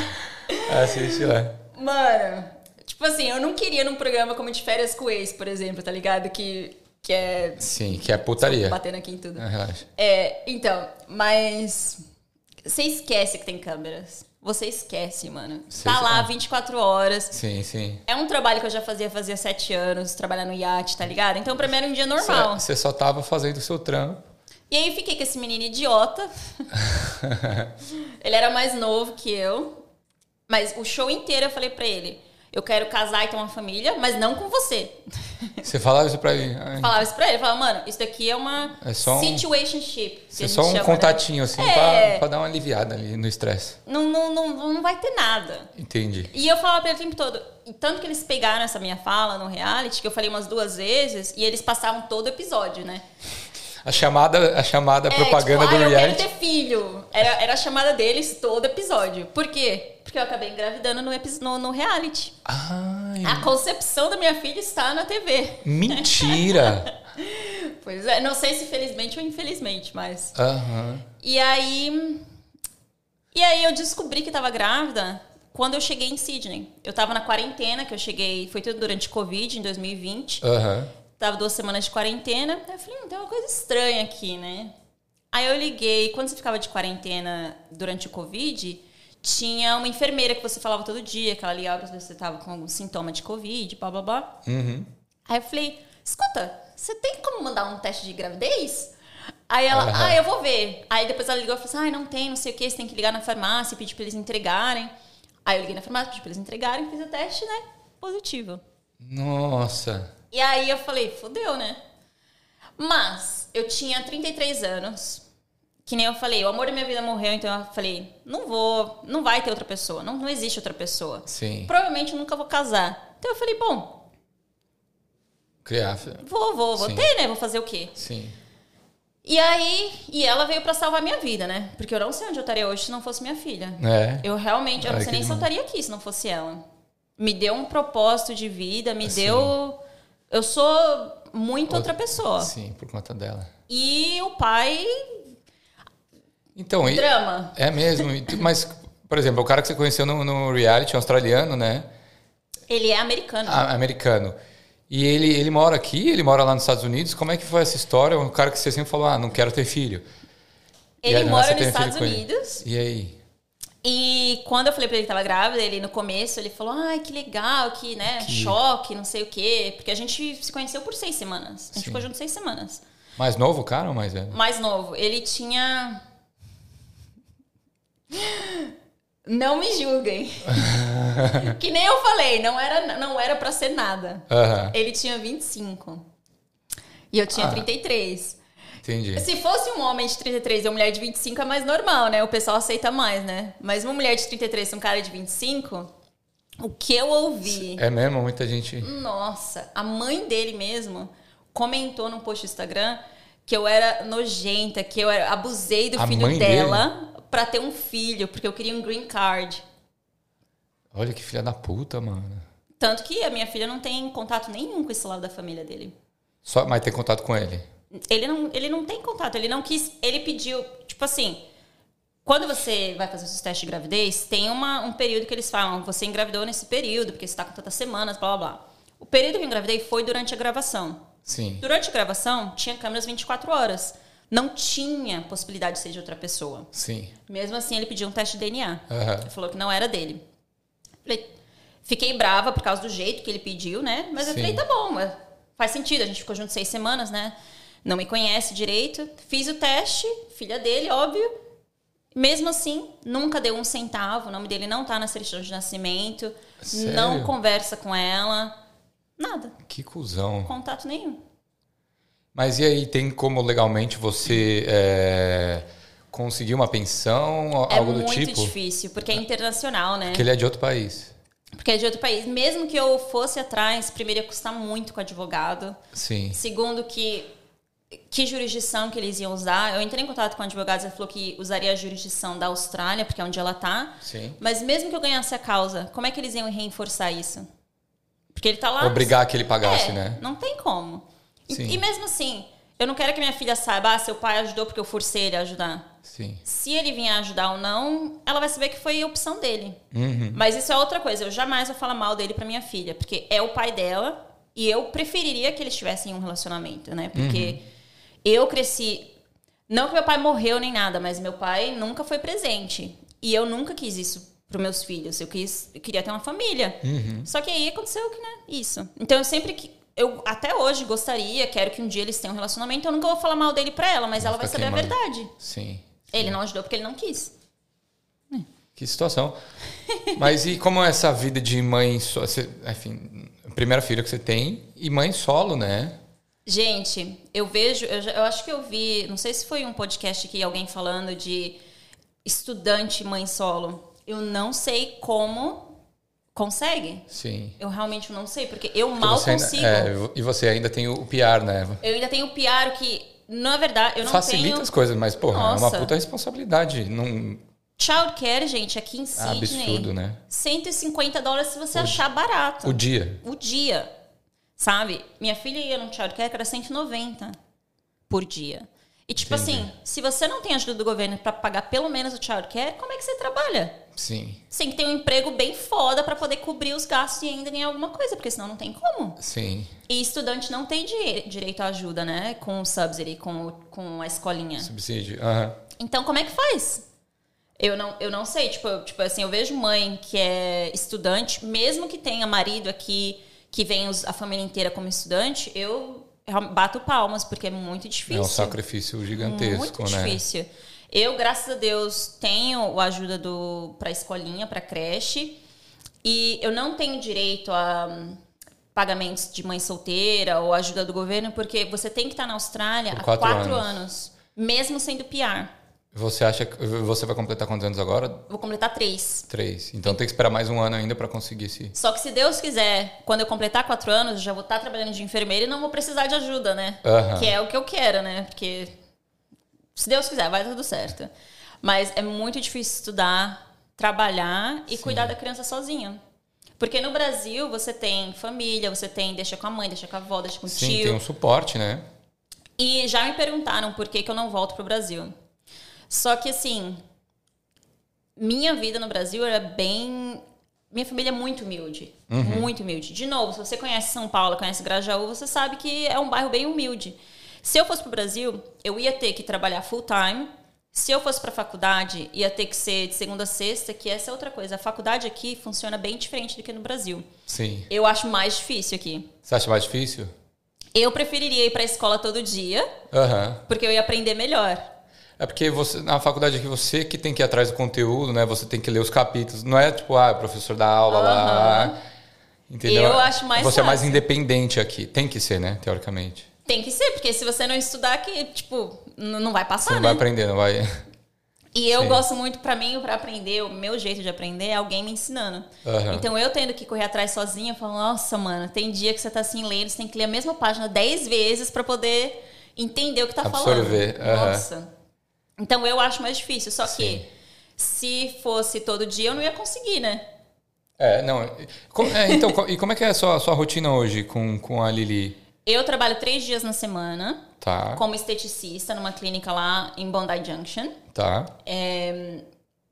Assiste lá. Mano, tipo assim, eu não queria num programa como de férias com o ex, por exemplo, tá ligado? Que, que é. Sim, que é putaria. Batendo aqui em tudo. Ah, relaxa. É, então, mas. Você esquece que tem câmeras. Você esquece, mano. Você- tá lá ah. 24 horas. Sim, sim. É um trabalho que eu já fazia fazia sete anos, trabalhar no iate, tá ligado? Então, pra mim era um dia normal. Você só tava fazendo o seu trampo. E aí fiquei com esse menino idiota. ele era mais novo que eu. Mas o show inteiro eu falei pra ele: eu quero casar e ter uma família, mas não com você. Você falava isso pra ele. Ai, Falava isso pra ele, falava, mano, isso daqui é uma É só um- situationship. é só um chama, né? contatinho, assim, É. pra, pra dar uma aliviada ali no estresse. Não, não, não, não vai ter nada. Entendi. E eu falava pra ele o tempo todo. Tanto que eles pegaram essa minha fala no reality, que eu falei umas duas vezes, e eles passavam todo o episódio, né? A chamada, a chamada propaganda tipo, do ah, eu reality. quero ter filho. Era, era a chamada deles todo episódio. Por quê? Porque eu acabei engravidando no, no, no reality. Ai, A concepção da minha filha está na TV. mentira! Pois é, não sei se felizmente ou infelizmente, mas. Aham. E aí. E aí eu descobri que estava grávida quando eu cheguei em Sydney. Eu tava na quarentena, que eu cheguei. Foi tudo durante Covid, em 2020. Aham. Tava duas semanas de quarentena. Aí eu falei, hum, tem uma coisa estranha aqui, né? Aí eu liguei. Quando você ficava de quarentena durante o Covid, tinha uma enfermeira que você falava todo dia, que ela ligava pra você tava com algum sintoma de Covid, blá blá blá. Uhum. Aí eu falei, escuta, você tem como mandar um teste de gravidez? Aí ela, Aham. ah, eu vou ver. Aí depois ela ligou e falou assim, ah, não tem, não sei o que, você tem que ligar na farmácia e pedir pra eles entregarem. Aí eu liguei na farmácia, pedi pra eles entregarem, fiz o teste, né? Positivo. Nossa. E aí eu falei, fodeu, né? Mas eu tinha 33 anos. Que nem eu falei, o amor da minha vida morreu, então eu falei, não vou, não vai ter outra pessoa, não, não existe outra pessoa. Sim. Provavelmente eu nunca vou casar. Então eu falei, bom, Criar. vou, vou, vou Sim. ter, né? Vou fazer o quê? Sim. E aí, e ela veio pra salvar minha vida, né? Porque eu não sei onde eu estaria hoje se não fosse minha filha. É. Eu realmente, eu não sei nem se eu estaria aqui se não fosse ela. Me deu um propósito de vida, me Assim. deu. Eu sou muito outra pessoa. Sim, por conta dela. E o pai, Então, drama. é mesmo. Mas, por exemplo, o cara que você conheceu no, no reality, australiano, né? Ele é americano. A- americano. E ele, ele mora aqui, ele mora lá nos Estados Unidos. Como é que foi essa história? Um cara que você sempre falou, ah, não quero ter filho. Ele aí, mora nos Estados. Unidos. E aí? E quando eu falei pra ele que tava grávida, ele no começo, ele falou, ai, que legal, que, né, Que- choque, não sei o quê. Porque a gente se conheceu por seis semanas. A gente Sim. ficou junto seis semanas. Mais novo cara ou mais velho? Mais novo. Ele tinha Não me julguem. que nem eu falei, não era, não era pra ser nada. Ele tinha 25. E eu tinha Ah. 33. Entendi. Se fosse um homem de 33 e uma mulher de 25 é mais normal, né? O pessoal aceita mais, né? Mas uma mulher de 33 e um cara de 25, o que eu ouvi. É mesmo? Muita gente. Nossa, a mãe dele mesmo comentou no post do Instagram que eu era nojenta, que eu era, abusei do A filho dela pra ter um filho, porque eu queria um green card. Olha que filha da puta, mano. Tanto que a minha filha não tem contato nenhum com esse lado da família dele. Só, mas tem contato com ele. Ele não, ele não tem contato, ele não quis. Ele pediu, tipo assim. Quando você vai fazer os testes de gravidez, tem uma, um período que eles falam, você engravidou nesse período, porque você está com tantas semanas, blá blá blá. O período que eu engravidei foi durante a gravação. Sim. Durante a gravação, tinha câmeras 24 horas. Não tinha possibilidade de ser de outra pessoa. Sim. Mesmo assim, ele pediu um teste de DNA. Aham. Ele falou que não era dele. Falei, fiquei brava por causa do jeito que ele pediu, né? Mas eu Sim. falei, tá bom, faz sentido. A gente ficou junto seis semanas, né? Não me conhece direito. Fiz o teste, filha dele, óbvio. Mesmo assim, nunca deu um centavo. O nome dele não tá na certidão de nascimento. Sério? Não conversa com ela. Nada. Que cuzão. Contato nenhum. Mas e aí, tem como legalmente você é, conseguir uma pensão, É algo do muito tipo? difícil, porque é internacional, né? Porque ele é de outro país. Porque é de outro país. Mesmo que eu fosse atrás, primeiro ia custar muito com o advogado. Sim. Segundo, que que jurisdição que eles iam usar. Eu entrei em contato com o advogado, ele falou que usaria a jurisdição da Austrália, porque é onde ela tá. Sim. Mas mesmo que eu ganhasse a causa, como é que eles iam reforçar isso? Porque ele tá lá. Obrigar que ele pagasse, é, né? Não tem como. E, e mesmo assim, eu não quero que minha filha saiba, ah, seu pai ajudou porque eu forcei ele a ajudar. Sim. Se ele vier ajudar ou não, ela vai saber que foi a opção dele. Uhum. Mas isso é outra coisa. Eu jamais vou falar mal dele pra minha filha, porque é o pai dela e eu preferiria que eles tivessem um relacionamento, né? Porque eu cresci. Não que meu pai morreu nem nada, mas meu pai nunca foi presente. E eu nunca quis isso pros meus filhos. Eu, quis, eu queria ter uma família. Só que aí aconteceu que, né? Isso. Então eu sempre que. Eu até hoje gostaria, quero que um dia eles tenham um relacionamento. Eu nunca vou falar mal dele pra ela, mas ela vai saber a verdade. Sim. Ele não ajudou porque ele não quis. Que situação. Mas e como é essa vida de mãe, so- você- enfim, primeira filha que você tem e mãe solo, né? Gente, eu vejo, eu, eu acho que eu vi, não sei se foi um podcast aqui, alguém falando de estudante mãe solo. Eu não sei como consegue. Sim. Eu realmente não sei, porque eu Porque mal você ainda- consigo. é, e você ainda tem o PR, né? Eu ainda tenho o piaro que, na verdade, eu não Facilita tenho... as coisas, mas, porra, é uma Nossa. puta responsabilidade. Não... Childcare, gente, aqui em É Sydney. absurdo, né? 150 dólares se você achar barato. O dia. o dia. Sabe? Minha filha ia no childcare que era 190 por dia. E tipo Entendi. assim, se você não tem ajuda do governo pra pagar pelo menos o childcare, como é que você trabalha? Sim. Você tem que ter um emprego bem foda pra poder cobrir os gastos e ainda em alguma coisa, porque senão não tem como. Sim. E estudante não tem di- direito à ajuda, né? Com o subsidy, com, o- com a escolinha. Subsídio. Aham. Então, como é que faz? Eu não, eu não sei. Tipo, eu, tipo assim, eu vejo mãe que é estudante, mesmo que tenha marido aqui, que vem os- a família inteira como estudante, eu bato palmas, porque é muito difícil. É um sacrifício gigantesco, Muito né? difícil. Eu, graças a Deus, tenho a ajuda do para escolinha, para creche, e eu não tenho direito a hum, pagamentos de mãe solteira ou ajuda do governo, porque você tem que estar na Austrália Por há quatro quatro anos. anos, mesmo sendo PR. Você acha que você vai completar quantos anos agora? Vou completar três. Três. Então tem que esperar mais um ano ainda pra conseguir esse. Só que se Deus quiser, quando eu completar quatro anos, eu já vou estar trabalhando de enfermeira e não vou precisar de ajuda, né? Aham. Que é o que eu quero, né? Porque se Deus quiser, vai dar tudo certo. Mas é muito difícil estudar, trabalhar e cuidar da criança sozinho. Porque no Brasil você tem família, você tem deixa com a mãe, deixa com a avó, deixa com o Sim, tio. tem um suporte, né? E já me perguntaram por que, que eu não volto pro Brasil. Só que assim, minha vida no Brasil era bem. Minha família é muito humilde. Muito humilde. De novo, se você conhece São Paulo, conhece Grajaú, você sabe que é um bairro bem humilde. Se eu fosse pro Brasil, eu ia ter que trabalhar full time. Se eu fosse pra faculdade, ia ter que ser de segunda a sexta, que essa é outra coisa. A faculdade aqui funciona bem diferente do que no Brasil. Sim. Eu acho mais difícil aqui. Você acha mais difícil? Eu preferiria ir pra escola todo dia, Aham. porque eu ia aprender melhor. É porque você, na faculdade aqui você que tem que ir atrás do conteúdo, né? Você tem que ler os capítulos. Não é tipo, ah, o professor dá aula lá. Entendeu? Eu acho mais Você é mais fácil. independente aqui. Tem que ser, né? Teoricamente. Tem que ser, porque se você não estudar aqui, tipo, não vai passar, Você não né? vai aprender, não vai. E eu Sim. gosto muito, pra mim, pra aprender, o meu jeito de aprender é alguém me ensinando. Aham. Então eu tendo que correr atrás sozinha, eu falo, nossa, mano, tem dia que você tá assim lendo, você tem que ler a mesma página 10 vezes pra poder entender o que tá Absorver, falando. aham. Nossa. Então eu acho mais difícil. Só Sim. que se fosse todo dia, eu não ia conseguir, né? É, não. Co- é, então, e como é que é a sua, sua rotina hoje com, com a Lili? Eu trabalho três dias na semana Tá, como esteticista numa clínica lá em Bondi Junction. tá.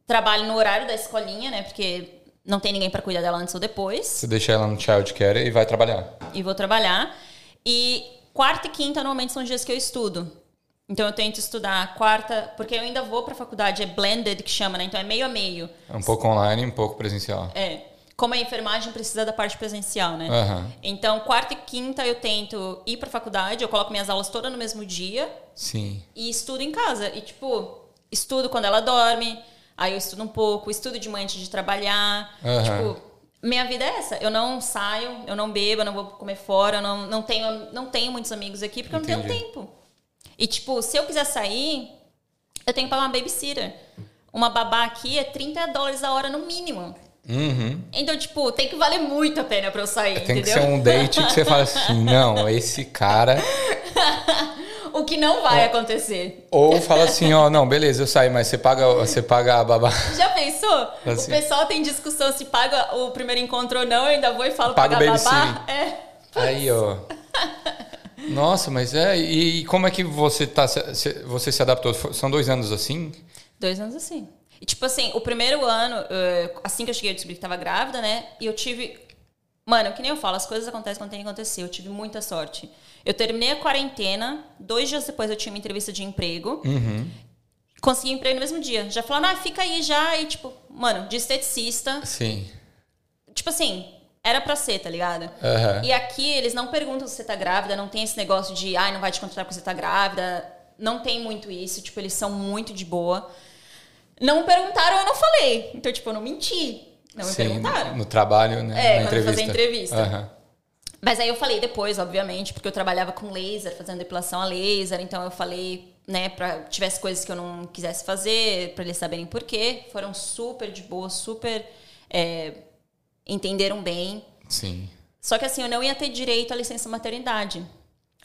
Trabalho no horário da escolinha, né? Porque não tem ninguém pra cuidar dela antes ou depois. Você deixa ela no childcare e vai trabalhar. e vou trabalhar. E quarta e quinta normalmente são dias que eu estudo. Então eu tento estudar quarta, porque eu ainda vou pra faculdade, é blended que chama, né? Então é meio a meio. É um pouco online, um pouco presencial. É. Como a enfermagem precisa da parte presencial, né? Aham. Então, quarta e quinta eu tento ir pra faculdade, eu coloco minhas aulas todas no mesmo dia Sim. e estudo em casa. E, tipo, estudo quando ela dorme, aí eu estudo um pouco, estudo de manhã antes de trabalhar. Aham. Tipo, minha vida é essa. Eu não saio, eu não bebo, eu não vou comer fora, eu não, não, tenho, não tenho muitos amigos aqui porque eu não Entendi. tenho tempo. E, tipo, se eu quiser sair, eu tenho que pagar uma babysitter. Uma babá aqui é 30 dólares a hora no mínimo. Uhum. Então, tipo, tem que valer muito a pena pra eu sair, Tem entendeu? que ser um date que você fala assim, não, esse cara. O que não vai acontecer. Ou fala assim, ó, não, beleza, eu saio, mas você paga, você paga a babá. Já pensou? Assim. O pessoal tem discussão se paga o primeiro encontro ou não, eu ainda vou e falo Paga o babá. É. Aí, ó. Nossa, mas é. E como é que você tá. Você se adaptou? São dois anos assim? Dois anos assim. E tipo assim, o primeiro ano, eh, assim que eu cheguei, eu descobri que tava grávida, né? E eu tive. Mano, que nem eu falo, as coisas acontecem quando tem que acontecer. Eu tive muita sorte. Eu terminei a quarentena, dois dias depois eu tinha uma entrevista de emprego. Consegui emprego no mesmo dia. Já falaram, ah, fica aí já. E tipo, mano, de esteticista. Sim. Tipo assim, era pra ser, tá ligado? Aham. E aqui eles não perguntam se você tá grávida, não tem esse negócio de, ai, não vai te contratar porque você tá grávida. Não tem muito isso, tipo, eles são muito de boa. Não me perguntaram, eu não falei. Então, tipo, eu não menti. Não me Sim, perguntaram. no trabalho, né? É, na quando eu entrevista. fazia entrevista. Aham. Mas aí eu falei depois, obviamente, porque eu trabalhava com laser, fazendo depilação a laser, então eu falei, né, pra tivesse coisas que eu não quisesse fazer, pra eles saberem por quê. Foram super de boa, super. é, entenderam bem. Sim. Só que assim, eu não ia ter direito à licença maternidade.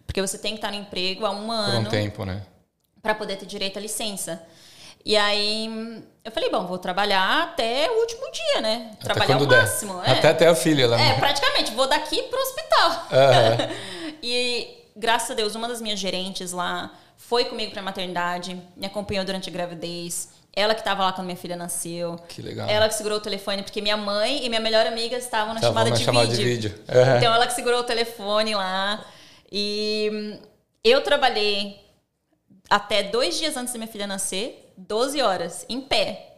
Porque você tem que estar no emprego há um Por ano um tempo, né? para poder ter direito à licença. E aí eu falei, bom, vou trabalhar até o último dia, né? Até Trabalhar o máximo. é. Até ter a filha lá. É, praticamente, vou daqui pro hospital. Aham. e graças a Deus, uma das minhas gerentes lá foi comigo pra maternidade, me acompanhou durante a gravidez. Ela que tava lá quando minha filha nasceu. Que legal. Ela que segurou o telefone, porque minha mãe e minha melhor amiga estavam na Estavam chamada, na de, chamada vídeo. de vídeo. Então ela que segurou o telefone lá. E hum, eu trabalhei até dois dias antes da minha filha nascer, 12 horas, em pé.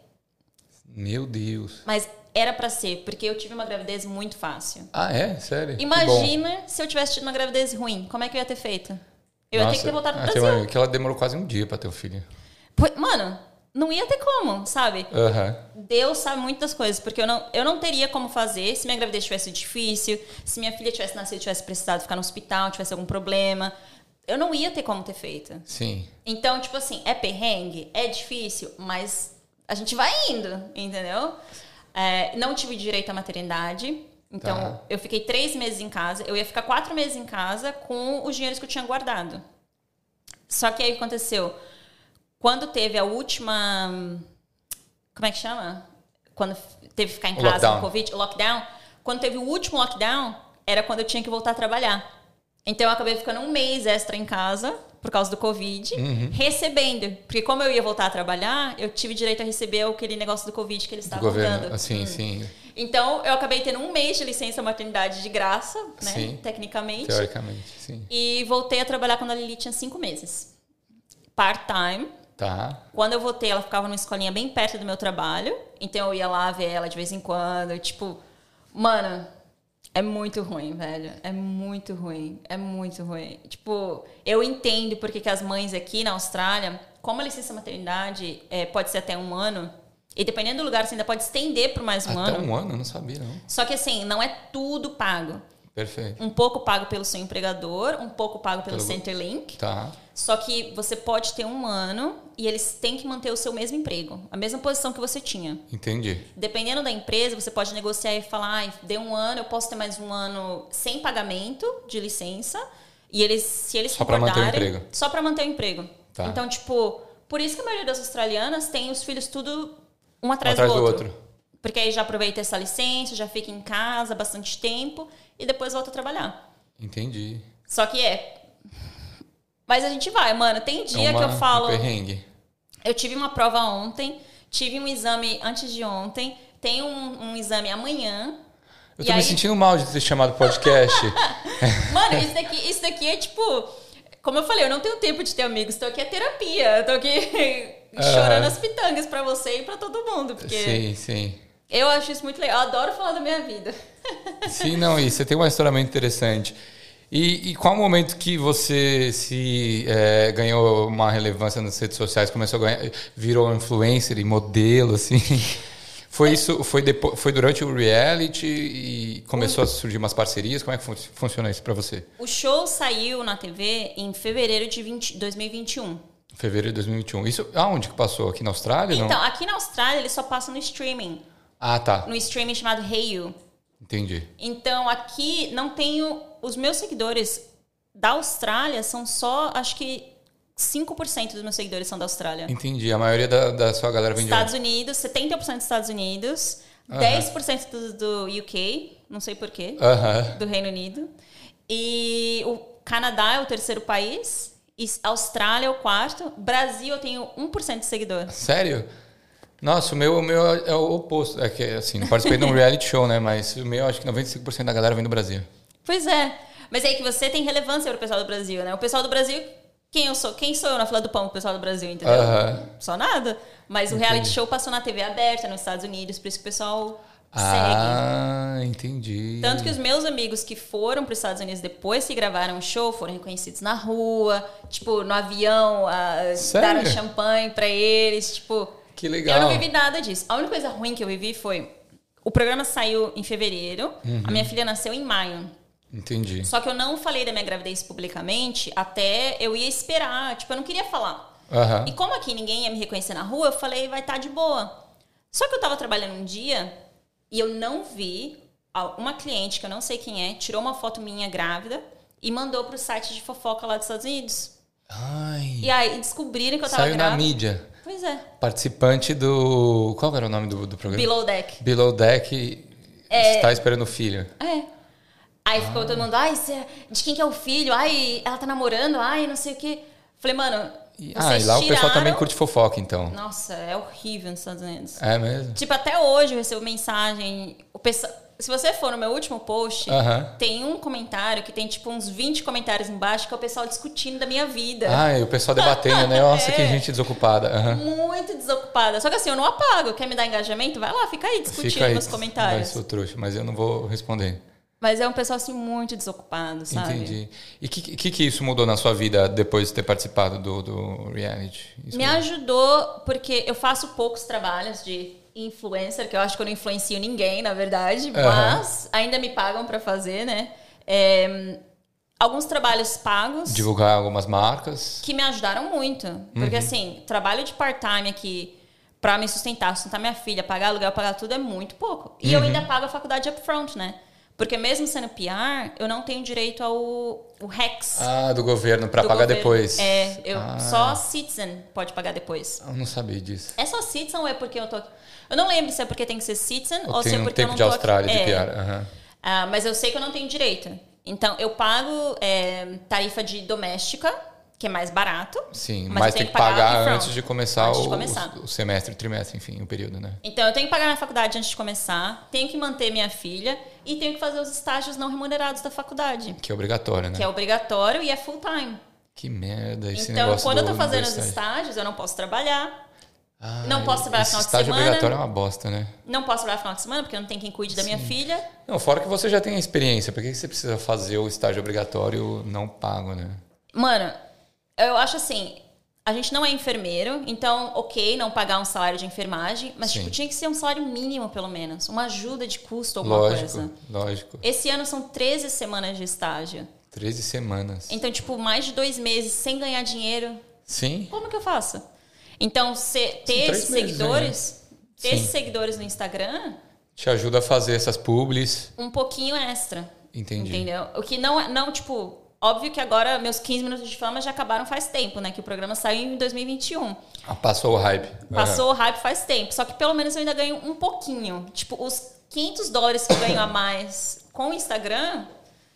Meu Deus. Mas era pra ser, porque eu tive uma gravidez muito fácil. Ah, é? Sério? Imagina se eu tivesse tido uma gravidez ruim. Como é que eu ia ter feito? Eu ia ter que ter voltado pro ah, Brasil. que ela demorou quase um dia pra ter um filho. Mano, não ia ter como, sabe? Aham. Deus sabe muitas coisas, porque eu não, eu não teria como fazer se minha gravidez tivesse difícil, se minha filha tivesse nascido, tivesse precisado ficar no hospital, tivesse algum problema. Eu não ia ter como ter feito. Sim. Então, tipo assim, é perrengue, é difícil, mas a gente vai indo, entendeu? É, não tive direito à maternidade. Então, Tá. eu fiquei três meses em casa. Eu ia ficar quatro meses em casa com os dinheiros que eu tinha guardado. Só que aí o que aconteceu? Quando teve a última. Como é que chama? Quando teve que ficar em casa lockdown. no Covid, o lockdown. Quando teve o último lockdown, era quando eu tinha que voltar a trabalhar. Então eu acabei ficando um mês extra em casa por causa do Covid, Uhum. recebendo. Porque como eu ia voltar a trabalhar, eu tive direito a receber aquele negócio do Covid que eles estavam dando. Assim, Hum. sim. Então eu acabei tendo um mês de licença maternidade de graça, né? Sim. Tecnicamente. Teoricamente, sim. E voltei a trabalhar quando a Lili tinha cinco meses. Part-time. Tá. Quando eu voltei, ela ficava numa escolinha bem perto do meu trabalho. Então eu ia lá ver ela de vez em quando. tipo, mano, É muito ruim, velho. É muito ruim. É muito ruim. Tipo, eu entendo porque que as mães aqui na Austrália, como a licença maternidade é, pode ser até um ano, e dependendo do lugar, você ainda pode estender por mais um Até ano. um ano, eu não sabia, não. Só que assim, não é tudo pago. Perfeito. Um pouco pago pelo seu empregador, um pouco pago pelo, Pelo- Centrelink. Tá. Só que você pode ter um ano e eles têm que manter o seu mesmo emprego, a mesma posição que você tinha. Entendi. Dependendo da empresa, você pode negociar e falar, ai, deu um ano, eu posso ter mais um ano sem pagamento de licença. E eles, se eles Só pra manter o emprego. Só pra manter o emprego. Tá. Então, tipo, por isso que a maioria das australianas tem os filhos tudo um atrás, Atrás do, do outro. outro. Porque aí já aproveita essa licença, já fica em casa bastante tempo e depois volta a trabalhar. Entendi. Só que é. Mas a gente vai, mano. Tem dia É uma- que eu falo. Um perrengue. Eu tive uma prova ontem, tive um exame antes de ontem, tenho um, um exame amanhã. Eu tô me sentindo mal de ter chamado podcast. Mano, isso daqui, isso daqui é tipo. Como eu falei, eu não tenho tempo de ter amigos, tô aqui é terapia. Tô aqui chorando as pitangas pra você e pra todo mundo. Porque sim, sim. eu acho isso muito legal. Eu adoro falar da minha vida. Sim, não, e você tem uma história muito interessante. E, e qual o momento que você se é, ganhou uma relevância nas redes sociais, começou a ganhar, virou influencer e modelo, assim? Foi isso, foi, depois, foi durante o reality e começou a surgir umas parcerias? Como é que fun funciona isso pra você? O show saiu na TV em fevereiro de 20 2021. Fevereiro de 2021. Isso aonde que passou? Aqui na Austrália? não? Então, aqui na Austrália, eles só passam no streaming. Ah, tá. No streaming chamado Hey You. Entendi. Então, aqui não tenho. Os meus seguidores da Austrália são só, acho que 5% dos meus seguidores são da Austrália. Entendi. A maioria da, da sua galera vem de Estados onde? Unidos, 70% dos Estados Unidos, Aham. 10% do, do UK, não sei porquê, Aham. do Reino Unido. E o Canadá é o terceiro país, Austrália é o quarto. Brasil eu tenho 1% de seguidor. Sério? Nossa, o meu, o meu é o oposto. É que, assim, não participei de um reality show, né? Mas o meu, acho que 95% da galera vem do Brasil. Pois é. Mas é que você tem relevância para o pessoal do Brasil, né? O pessoal do Brasil, quem eu sou? Quem sou eu na fila do pão pro pessoal do Brasil, entendeu? Aham. Só nada. Mas o reality show passou na TV aberta nos Estados Unidos, por isso que o pessoal segue. Ah, entendi. Tanto que os meus amigos que foram para os Estados Unidos depois que gravaram o show foram reconhecidos na rua, tipo, no avião, ah, Sério? deram champanhe para eles, tipo. Que legal. Eu não vivi nada disso. A única coisa ruim que eu vivi foi. O programa saiu em fevereiro, Uhum. a minha filha nasceu em maio. Entendi. Só que eu não falei da minha gravidez publicamente até eu ia esperar. Tipo, eu não queria falar. Aham. E como aqui ninguém ia me reconhecer na rua, eu falei, vai estar de boa. Só que eu tava trabalhando um dia e eu não vi. Uma cliente, que eu não sei quem é, tirou uma foto minha grávida e mandou pro site de fofoca lá dos Estados Unidos. Ai. E aí descobriram que eu tava Saiu na grávida. mídia. Pois é. Participante do. Qual era o nome do, do programa? Below deck. Below Deck está esperando o filho. É. Aí ficou todo mundo, ai, cê- de quem que é o filho? Ai, ela tá namorando? Ai, não sei o quê. Falei, mano, E, ah, vocês e lá o pessoal tiraram- também curte fofoca, então. Nossa, é horrível nos Estados Unidos. É mesmo? Tipo, até hoje eu recebo mensagem. O pessoal, se você for no meu último post, tem um comentário que tem tipo uns 20 comentários embaixo que é o pessoal discutindo da minha vida. Ah, e o pessoal debatendo, né? Nossa, que É. gente desocupada. Muito desocupada. Só que assim, eu não apago. Quer me dar engajamento? Vai lá, fica aí discutindo Fica aí. nos comentários. Vai, sou trouxa, mas eu não vou responder. Mas é um pessoal assim muito desocupado, sabe? Entendi. E o que, que, que isso mudou na sua vida depois de ter participado do, do reality? Isso Me mudou? ajudou porque eu faço poucos trabalhos de influencer, que eu acho que eu não influencio ninguém, na verdade, mas ainda me pagam pra fazer, né? É, alguns trabalhos pagos Divulgar algumas marcas. que me ajudaram muito. Porque, Uhum. assim, trabalho de part-time aqui pra me sustentar, sustentar minha filha, pagar aluguel, pagar tudo é muito pouco. E Uhum. eu ainda pago a faculdade upfront, né? Porque mesmo sendo PR, eu não tenho direito ao o REX. Ah, do governo, para pagar governo. depois. É, eu, Ah. só Citizen pode pagar depois. Eu não sabia disso. É só Citizen ou é porque eu tô. Eu não lembro se é porque tem que ser Citizen ou, Ou se é um porque eu tempo não de tô Austrália aqui. de É. PR. aham. Ah, mas eu sei que eu não tenho direito. Então, eu pago é, tarifa de doméstica, que é mais barato. Sim, Mas mas, tem que pagar antes de começar, antes de o- começar. O, o semestre, o trimestre, enfim, o período, né? Então, eu tenho que pagar minha faculdade antes de começar, tenho que manter minha filha e tenho que fazer os estágios não remunerados da faculdade, Que é obrigatório, né? que é obrigatório e é full time. Que merda esse então, quando eu tô fazendo os estágios, eu não posso trabalhar. Ah, não posso trabalhar final de estágio semana. obrigatório é uma bosta, né? Não posso trabalhar final de semana porque não tenho quem cuide da minha filha. Não, fora que você já tem a experiência, por que você precisa fazer o estágio obrigatório não pago, né? Mano, eu acho assim, a gente não é enfermeiro, então, ok, não pagar um salário de enfermagem, mas Sim. tipo, tinha que ser um salário mínimo, pelo menos. Uma ajuda de custo, alguma Lógico, coisa. lógico. Esse ano são 13 semanas de estágio. 13 semanas. Então, tipo, mais de dois meses sem ganhar dinheiro. Sim. Como que eu faço? Então, se, ter esses meses, seguidores, ter Sim. esses seguidores no Instagram, Te ajuda a fazer essas publis. um pouquinho extra. Entendi. Entendeu? O que não é, não, tipo, óbvio que agora meus 15 minutos de fama já acabaram faz tempo, né? Que o programa saiu em 2021. Ah, passou o hype. Passou o hype faz tempo. Só que pelo menos eu ainda ganho um pouquinho. Tipo, os 500 dólares que eu ganho a mais com o Instagram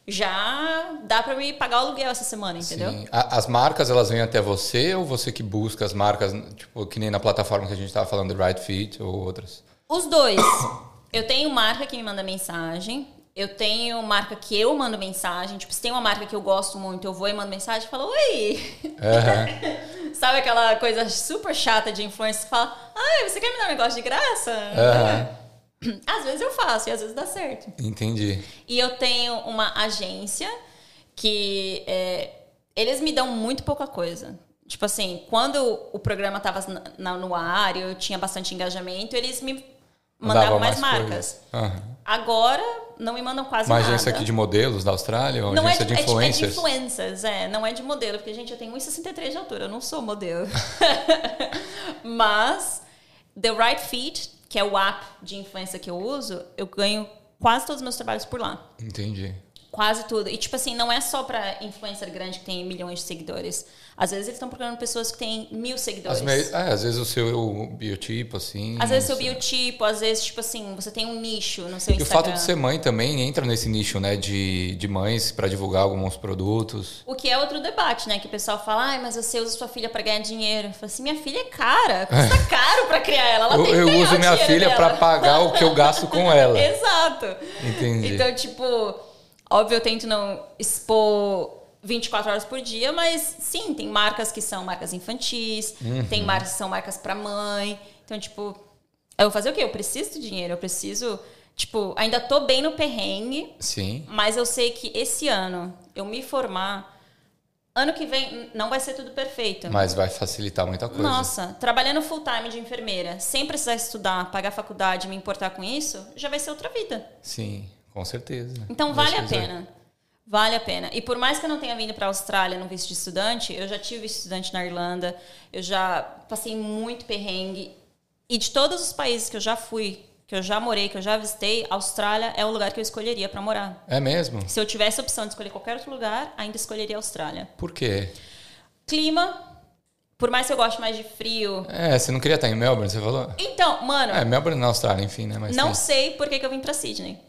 já dá pra me pagar o aluguel essa semana, entendeu? Sim. As marcas, elas vêm até você ou você que busca as marcas, tipo, que nem na plataforma que a gente estava falando, do Right Fit ou outras? Os dois. Eu tenho marca que me manda mensagem. Eu tenho marca que eu mando mensagem. Tipo, se tem uma marca que eu gosto muito, eu vou e mando mensagem e falo, oi! Aham. Sabe aquela coisa super chata de influencer que fala, ai, você quer me dar um negócio de graça? Aham. Às vezes eu faço e às vezes dá certo. Entendi. E eu tenho uma agência que é, eles me dão muito pouca coisa. Tipo assim, quando o programa estava no ar e eu tinha bastante engajamento, eles me mandavam Mandava mais, mais marcas. Aham. Agora não me mandam quase Uma nada. agência aqui de modelos da Austrália ou não agência é de é influencers? É de influencers, é. Não é de modelo, porque, gente, eu tenho 1,63 de altura, eu não sou modelo. Mas, The Right Fit, que é o app de influência que eu uso, eu ganho quase todos os meus trabalhos por lá. Entendi. Quase tudo. E, tipo assim, não é só pra influencer grande que tem milhões de seguidores. Às vezes eles estão procurando pessoas que têm mil seguidores. Às, é, às vezes o seu biotipo, assim. Às vezes seu sei. biotipo, às vezes, tipo assim, você tem um nicho no seu E o Instagram. fato de ser mãe também entra nesse nicho, né? De, de mães para divulgar alguns produtos. O que é outro debate, né? Que o pessoal fala, ai, mas você usa sua filha pra ganhar dinheiro. Eu falo assim, minha filha é cara, custa caro pra criar ela. ela Eu, tem eu uso o minha filha para pagar o que eu gasto com ela. Exato. Entendi. Então, tipo, óbvio, eu tento não expor 24 horas por dia, mas sim, tem marcas que são marcas infantis, Uhum. tem marcas que são marcas pra mãe. Então, tipo, eu vou fazer o quê? Eu preciso de dinheiro, eu preciso. Tipo, ainda tô bem no perrengue, Sim. mas eu sei que esse ano eu me formar. Ano que vem não vai ser tudo perfeito. Mas vai facilitar muita coisa. Nossa, trabalhando full time de enfermeira, sem precisar estudar, pagar faculdade, me importar com isso, já vai ser outra vida. Sim, com certeza. Então vale a pena. Vale a pena. E por mais que eu não tenha vindo para a Austrália no visto de estudante, eu já tive estudante na Irlanda, eu já passei muito perrengue. E de todos os países que eu já fui, que eu já morei, que eu já visitei, a Austrália é o lugar que eu escolheria para morar. É mesmo? Se eu tivesse a opção de escolher qualquer outro lugar, ainda escolheria a Austrália. Por quê? Clima, por mais que eu goste mais de frio. É, você não queria estar em Melbourne, você falou? Então, mano, É, Melbourne na Austrália, enfim, né? Mas não tem- sei por que, que eu vim para Sydney.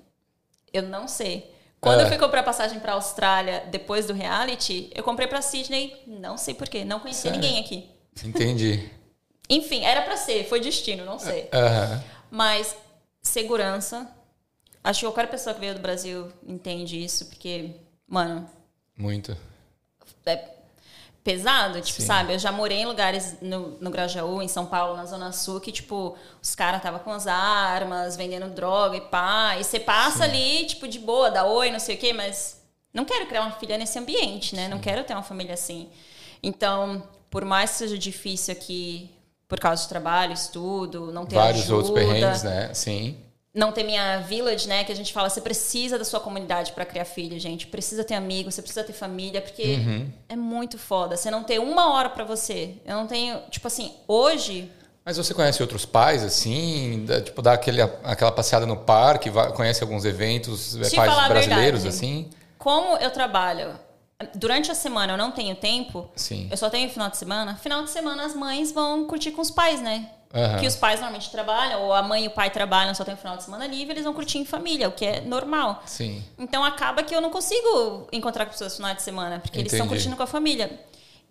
Eu não sei. Quando É. eu fui comprar passagem para Austrália depois do reality, eu comprei para Sydney, não sei por quê, não conhecia Sério? ninguém aqui. Entendi. Enfim, era para ser, foi destino, não sei. Aham. Mas segurança, acho que qualquer pessoa que veio do Brasil entende isso, porque, mano, Muito. é pesado, tipo, Sim. sabe? Eu já morei em lugares no, no Grajaú, em São Paulo, na Zona Sul, que, tipo, os caras estavam com as armas, vendendo droga e pá. E você passa ali, tipo, de boa, dá oi, não sei o quê, mas não quero criar uma filha nesse ambiente, né? Não quero ter uma família assim. Então, por mais que seja difícil aqui, por causa de trabalho, estudo, não ter Vários ajuda, outros perrengues, né? Sim. Não ter minha village, né? Que a gente fala, você precisa da sua comunidade para criar filho, gente. Precisa ter amigos, você precisa ter família, porque Uhum. é muito foda. Você não ter uma hora para você. Eu não tenho, tipo assim, hoje. Mas você conhece outros pais, assim? Da- tipo, dá aquele, aquela passeada no parque, vai- conhece alguns eventos, é, Te pais brasileiros, verdade. assim? Como eu trabalho durante a semana, eu não tenho tempo. Sim. Eu só tenho final de semana. Final de semana as mães vão curtir com os pais, né? Aham. Que os pais normalmente trabalham, ou a mãe e o pai trabalham, só tem o final de semana livre, eles vão curtir em família, o que é normal. Sim. Então acaba que eu não consigo encontrar com pessoas no final de semana, porque eles estão Entendi. curtindo com a família.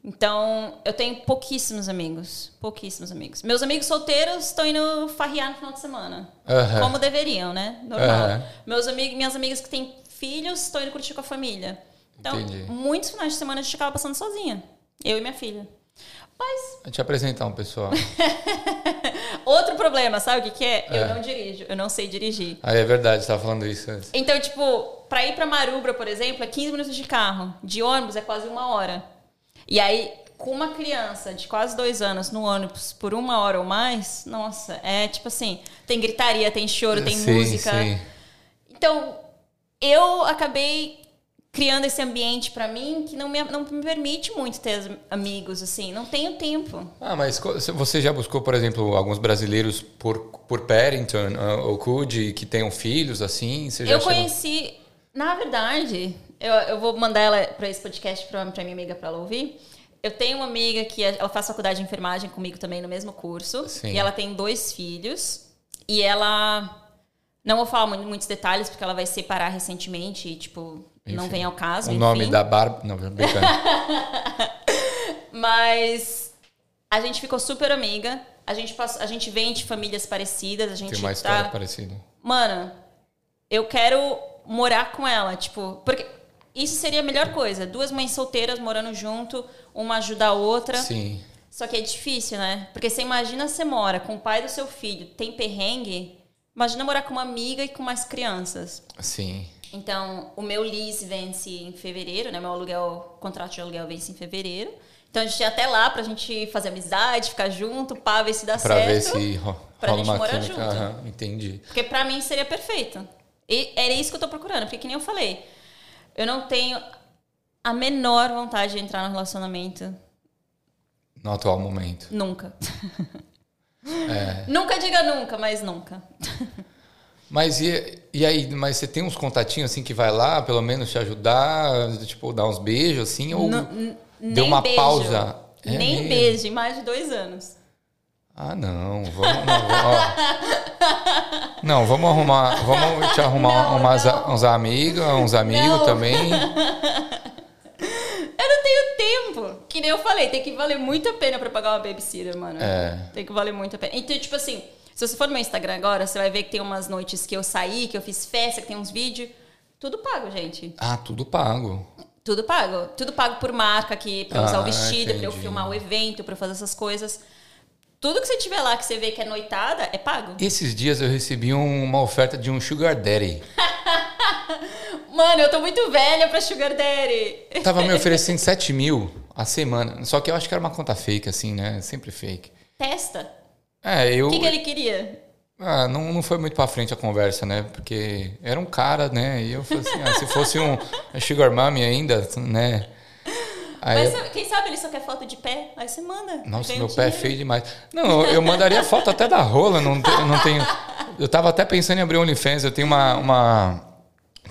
Então, eu tenho pouquíssimos amigos. Pouquíssimos amigos. Meus amigos solteiros estão indo farrear no final de semana. Aham. Como deveriam, né? Normal. Aham. Meus amigos, minhas amigas que têm filhos estão indo curtir com a família. Então, Entendi. muitos finais de semana a gente acaba passando sozinha. Eu e minha filha. Mas, Vou te apresentar um pessoal. outro problema, sabe o que, que é? É. Eu não dirijo, eu não sei dirigir. Ah, é verdade, você tava falando isso antes. Então, tipo, pra ir pra Marubra, por exemplo, é 15 minutos de carro. De ônibus é quase uma hora. E aí, com uma criança de quase dois anos no ônibus por uma hora ou mais, nossa, é tipo assim, tem gritaria, tem choro, tem Sim, música. sim. Então, eu acabei criando esse ambiente pra mim que não me, não me permite muito ter amigos, assim. Não tenho tempo. Ah, mas você já buscou, por exemplo, alguns brasileiros por, por Paddington ah, ou Coogee que tenham filhos, assim? Você já eu chegou- conheci, na verdade, eu, eu vou mandar ela pra esse podcast pra, pra minha amiga pra ela ouvir. Eu tenho uma amiga que ela faz faculdade de enfermagem comigo também no mesmo curso. Sim. E ela tem dois filhos. E ela. Não vou falar mu- muitos detalhes, porque ela vai separar recentemente e, tipo, não Enfim. vem ao caso. O nome enfim. da Bárbara... Não, brincando. Mas a gente ficou super amiga. A gente, passou, a gente vem de famílias parecidas. A gente Tem uma história tá... parecida. Mano, eu quero morar com ela. Tipo, porque isso seria a melhor coisa. Duas mães solteiras morando junto, uma ajuda a outra. Sim. Só que é difícil, né? Porque você imagina você mora com o pai do seu filho, tem perrengue. Imagina morar com uma amiga e com mais crianças. Sim. Então, o meu lease vence em fevereiro, né? Meu aluguel, contrato de aluguel vence em fevereiro. Então, a gente ia até lá pra gente fazer amizade, ficar junto, pá, ver se dá Pra certo. ver se ro- pra rola gente uma morar química. junto. Entendi. Porque pra mim seria perfeito. E era isso que eu tô procurando, porque que nem eu falei, eu não tenho a menor vontade de entrar no relacionamento No atual momento. nunca. É. Nunca diga nunca, mas nunca. Mas e, e aí, mas você tem uns contatinhos assim que vai lá, pelo menos te ajudar, tipo, dar uns beijos assim, ou N- n- deu uma beijo. pausa? É Nem mesmo? beijo, em mais de dois anos. Ah, não, vamos, não, vamos. Não, vamos arrumar, vamos te arrumar Não, umas, não. uns amigos, uns amigos Não. também. Eu não tenho tempo. Que nem eu falei, tem que valer muito a pena pra pagar uma babysitter, mano. É. Tem que valer muito a pena. Então, tipo assim, se você for no meu Instagram agora, você vai ver que tem umas noites que eu saí, que eu fiz festa, que tem uns vídeos. Tudo pago, gente. Ah, tudo pago. Tudo pago. Tudo pago por marca aqui, pra usar Ah, o vestido, pra eu entendi. filmar o evento, pra eu fazer essas coisas. Tudo que você tiver lá que você vê que é noitada, é pago. Esses dias eu recebi um- uma oferta de um Sugar Daddy. Mano, eu tô muito velha pra Sugar Daddy. Tava me oferecendo 7 mil a semana. Só que eu acho que era uma conta fake, assim, né? Sempre fake. Testa. É, eu. O que, que ele queria? Ah, não, não foi muito pra frente a conversa, né? Porque era um cara, né? E eu falei assim, ah, se fosse um Sugar Mommy ainda, né? Aí, Mas quem sabe ele só quer foto de pé? Aí você manda. nossa, meu um pé é feio demais. Não, eu, eu mandaria foto até da rola, não, eu não tenho. Eu tava até pensando em abrir OnlyFans. Eu tenho uma, uma.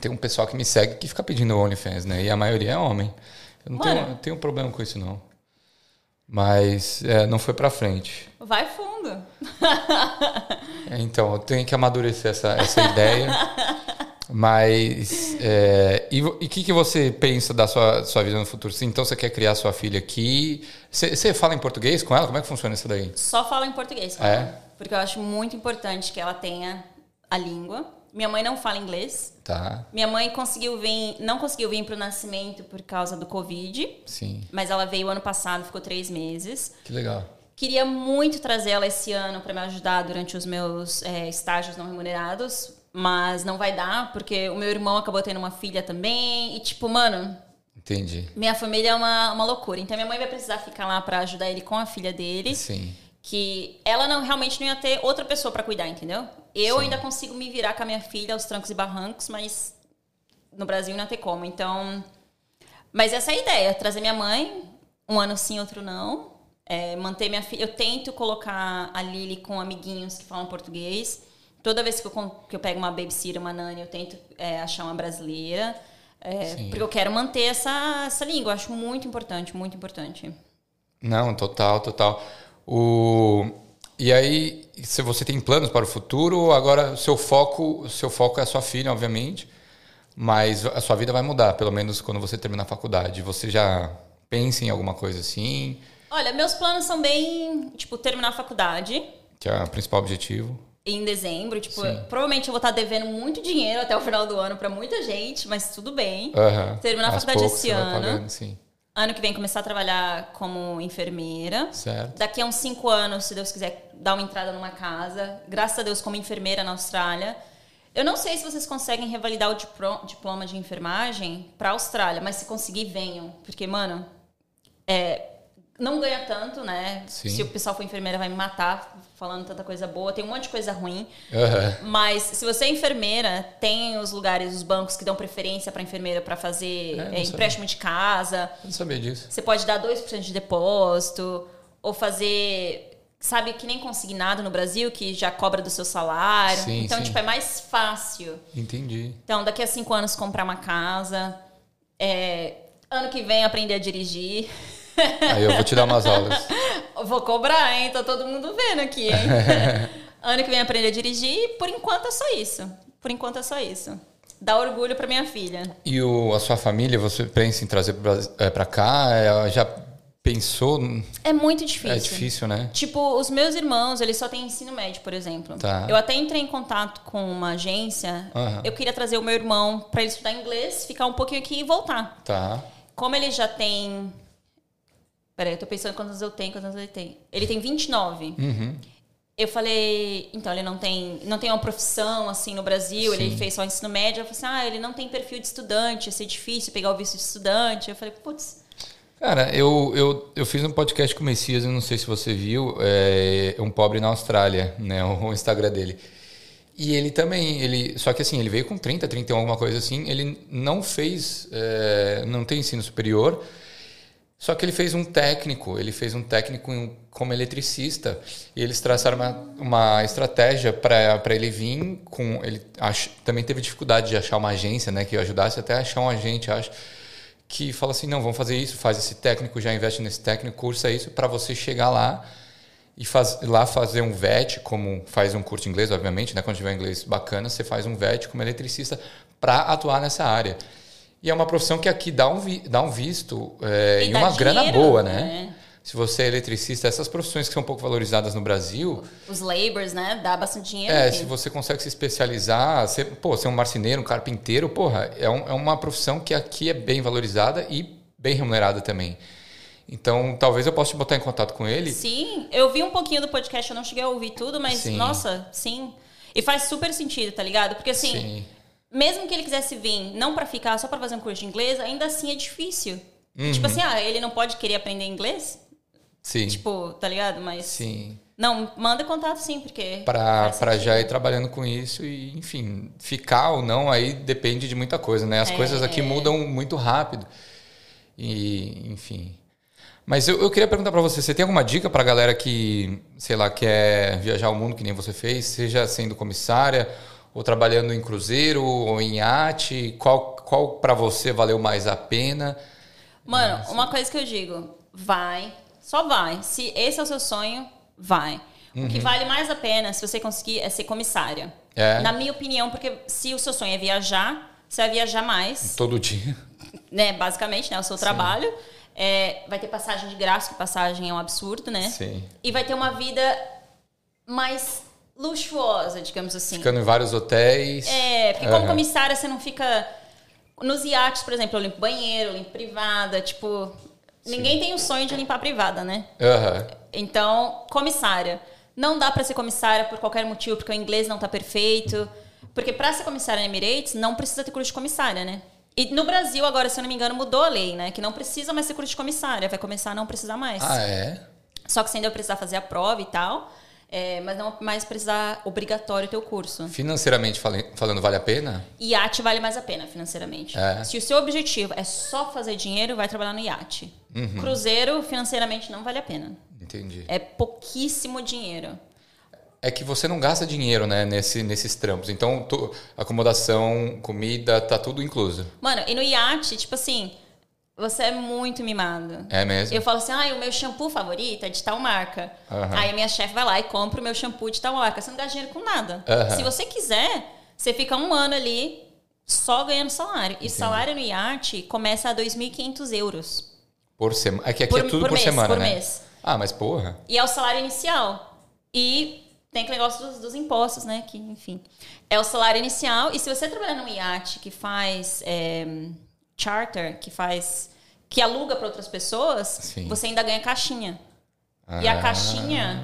Tem um pessoal que me segue que fica pedindo OnlyFans, né? E a maioria é homem. Eu não tenho, eu tenho problema com isso, não. Mas é, não foi pra frente. Vai fundo. É, Então, eu tenho que amadurecer essa, essa ideia. Mas. é, e o que, que você pensa da sua, sua vida no futuro? Sim, Então, você quer criar sua filha aqui? Você, fala em português com ela? Como é que funciona isso daí? Só fala em português. com É? ela. Porque eu acho muito importante que ela tenha a língua. Minha mãe não fala inglês. Tá, Minha mãe conseguiu vir, não conseguiu vir pro nascimento por causa do Covid. sim. Mas ela veio ano passado, ficou três meses. Que legal. Queria muito trazer ela esse ano para me ajudar durante os meus é, estágios não remunerados, mas não vai dar, porque o meu irmão acabou tendo uma filha também. E, tipo, mano, Entendi. minha família é uma, uma loucura. Então, minha mãe vai precisar ficar lá para ajudar ele com a filha dele. Sim. Que ela não realmente não ia ter outra pessoa para cuidar, entendeu? Eu Sim. ainda consigo me virar com a minha filha aos trancos e barrancos, mas no Brasil não ia ter como. Então. Mas essa é a ideia: trazer minha mãe, um ano sim, outro não. É, manter minha filha. Eu tento colocar a Lily com amiguinhos que falam português. Toda vez que eu, que eu pego uma babysitter, uma nani, eu tento é, achar uma brasileira. É, porque eu quero manter essa, essa língua. Eu acho muito importante, muito importante. Não, total, total. O... E aí, se você tem planos para o futuro, agora seu foco, o seu foco é a sua filha, obviamente, mas a sua vida vai mudar, pelo menos quando você terminar a faculdade. Você já pensa em alguma coisa assim, Olha, meus planos são bem, tipo, terminar a faculdade que é o principal objetivo? em dezembro. Tipo, provavelmente eu vou estar devendo muito dinheiro até o final do ano pra muita gente, mas tudo bem. Aham. Terminar a Aos faculdade esse ano. pagando, sim. Ano que vem começar a trabalhar como enfermeira. Certo. Daqui a uns cinco anos, se Deus quiser, dar uma entrada numa casa. Graças a Deus, como enfermeira na Austrália. Eu não sei se vocês conseguem revalidar o diploma de enfermagem para a Austrália, mas se conseguir, venham. Porque, mano, é, não ganha tanto, né? Sim. Se o pessoal for enfermeira, vai me matar falando tanta coisa boa. Tem um monte de coisa ruim. Mas se você é enfermeira, tem os lugares, os bancos que dão preferência para enfermeira para fazer É, é, empréstimo de casa. Eu não sabia disso. Você pode dar 2% de depósito ou fazer, sabe, que nem consignado no Brasil, que já cobra do seu salário. Sim, então, sim. tipo, é mais fácil. Entendi. Então, daqui a cinco anos, comprar uma casa. É, ano que vem, aprender a dirigir. Aí eu vou te dar umas aulas. Vou cobrar, hein? Tá todo mundo vendo aqui, hein? ano que vem, aprender a dirigir. E, por enquanto, é só isso. Por enquanto, é só isso. Dá orgulho pra minha filha. E o, a sua família, você pensa em trazer pra, Brasi- é, cá? É, já pensou? É muito difícil. É difícil, né? Tipo, os meus irmãos, eles só têm ensino médio, por exemplo. Tá. Eu até entrei em contato com uma agência. Aham. Eu queria trazer o meu irmão pra ele estudar inglês, ficar um pouquinho aqui e voltar. Tá. Como ele já tem. Peraí, eu tô pensando quantos anos eu tenho, quantos anos ele tem. Ele tem 29. Uhum. Eu falei, então ele não tem, não tem uma profissão assim no Brasil, ele Sim. fez só ensino médio. Eu falei assim: "Ah, ele não tem perfil de estudante, ia ser difícil pegar o visto de estudante". Eu falei: "Putz, Cara, eu, eu, eu fiz um podcast com o Messias, eu não sei se você viu, é Um Pobre na Austrália, né? O Instagram dele. E ele também, ele, só que assim, ele veio com 30, 31, alguma coisa assim, ele não fez, é, não tem ensino superior, só que ele fez um técnico, ele fez um técnico como eletricista, e eles traçaram uma, uma estratégia para ele vir com, ele ach, também teve dificuldade de achar uma agência, né, que ajudasse até achar um agente, acho, que fala assim, não, vamos fazer isso, faz esse técnico, já investe nesse técnico, cursa isso para você chegar lá e faz, lá fazer um VET, como faz um curso de inglês, obviamente, né? Quando tiver inglês bacana, você faz um VET como eletricista para atuar nessa área. E é uma profissão que aqui dá um, vi- dá um visto é, E e uma grana dinheiro, boa, né? né? Se você é eletricista, essas profissões que são um pouco valorizadas no Brasil, os labors, né? Dá bastante dinheiro. é, se você consegue se especializar, ser, pô, ser um marceneiro, um carpinteiro, porra, é, um- é uma profissão que aqui é bem valorizada e bem remunerada também. Então, talvez eu possa te botar em contato com ele. Sim, eu vi um pouquinho do podcast, eu não cheguei a ouvir tudo, mas Sim. nossa, sim. E faz super sentido, tá ligado? Porque assim, Sim. Mesmo que ele quisesse vir não pra ficar, só pra fazer um curso de inglês, ainda assim é difícil. Uhum. Tipo assim, ah, ele não pode querer aprender inglês? Sim. Tipo, tá ligado? Mas Sim. não, manda contato sim, porque Para para sentido. já ir trabalhando com isso e, enfim, ficar ou não aí depende de muita coisa, né? As É. coisas aqui mudam muito rápido. E, enfim. Mas eu, eu queria perguntar para você, você tem alguma dica para a galera que, sei lá, quer viajar o mundo que nem você fez, seja sendo comissária ou trabalhando em cruzeiro ou em iate, qual qual para você valeu mais a pena? Mano, uma coisa que eu digo, vai, só vai. Se esse é o seu sonho, vai. O que vale mais a pena, se você conseguir, é ser comissária. Uhum. É. Na minha opinião, porque se o seu sonho é viajar, você vai viajar mais, Todo dia. né? Basicamente, né? O seu trabalho. É, vai ter passagem de graça, que passagem é um absurdo, né? Sim. E vai ter uma vida mais luxuosa, digamos assim. Ficando em vários hotéis. É, porque como comissária você não fica. Nos iates, por exemplo, eu limpo banheiro, eu limpo privada, tipo. Ninguém tem o sonho de limpar privada, né? Aham. Então, comissária. Não dá pra ser comissária por qualquer motivo, porque o inglês não tá perfeito. Porque pra ser comissária na Emirates, não precisa ter curso de comissária, né? E no Brasil, agora, se eu não me engano, mudou a lei, né? Que não precisa mais ter curso de comissária. Vai começar a não precisar mais. Ah, é? Só que você ainda vai precisar fazer a prova e tal. É, mas não mais precisar obrigatório ter o curso. Financeiramente falando, vale a pena? Iate vale mais a pena financeiramente. É. Se o seu objetivo é só fazer dinheiro, vai trabalhar no iate. Uhum. Cruzeiro, financeiramente, não vale a pena. Entendi. É pouquíssimo dinheiro. É que você não gasta dinheiro, né, nesse, nesses trampos. Então, tu- acomodação, comida, tá tudo incluso. Mano, e no iate, tipo assim, você é muito mimado. É mesmo? Eu falo assim, ah, o meu shampoo favorito é de tal marca. Aham. Aí a minha chefe vai lá e compra o meu shampoo de tal marca. Você não gasta dinheiro com nada. Aham. Se você quiser, você fica um ano ali só ganhando salário. E salário no iate começa a 2.500 euros. Por semana. Aqui, aqui Por- é tudo por por, mês, semana, por né? mês. Ah, mas porra. E é o salário inicial. E tem aquele negócio dos, dos impostos, né? Que, enfim. É o salário inicial. E se você trabalhar num iate que faz é, charter, que faz. que aluga para outras pessoas, Sim. você ainda ganha caixinha. E a Ah. caixinha,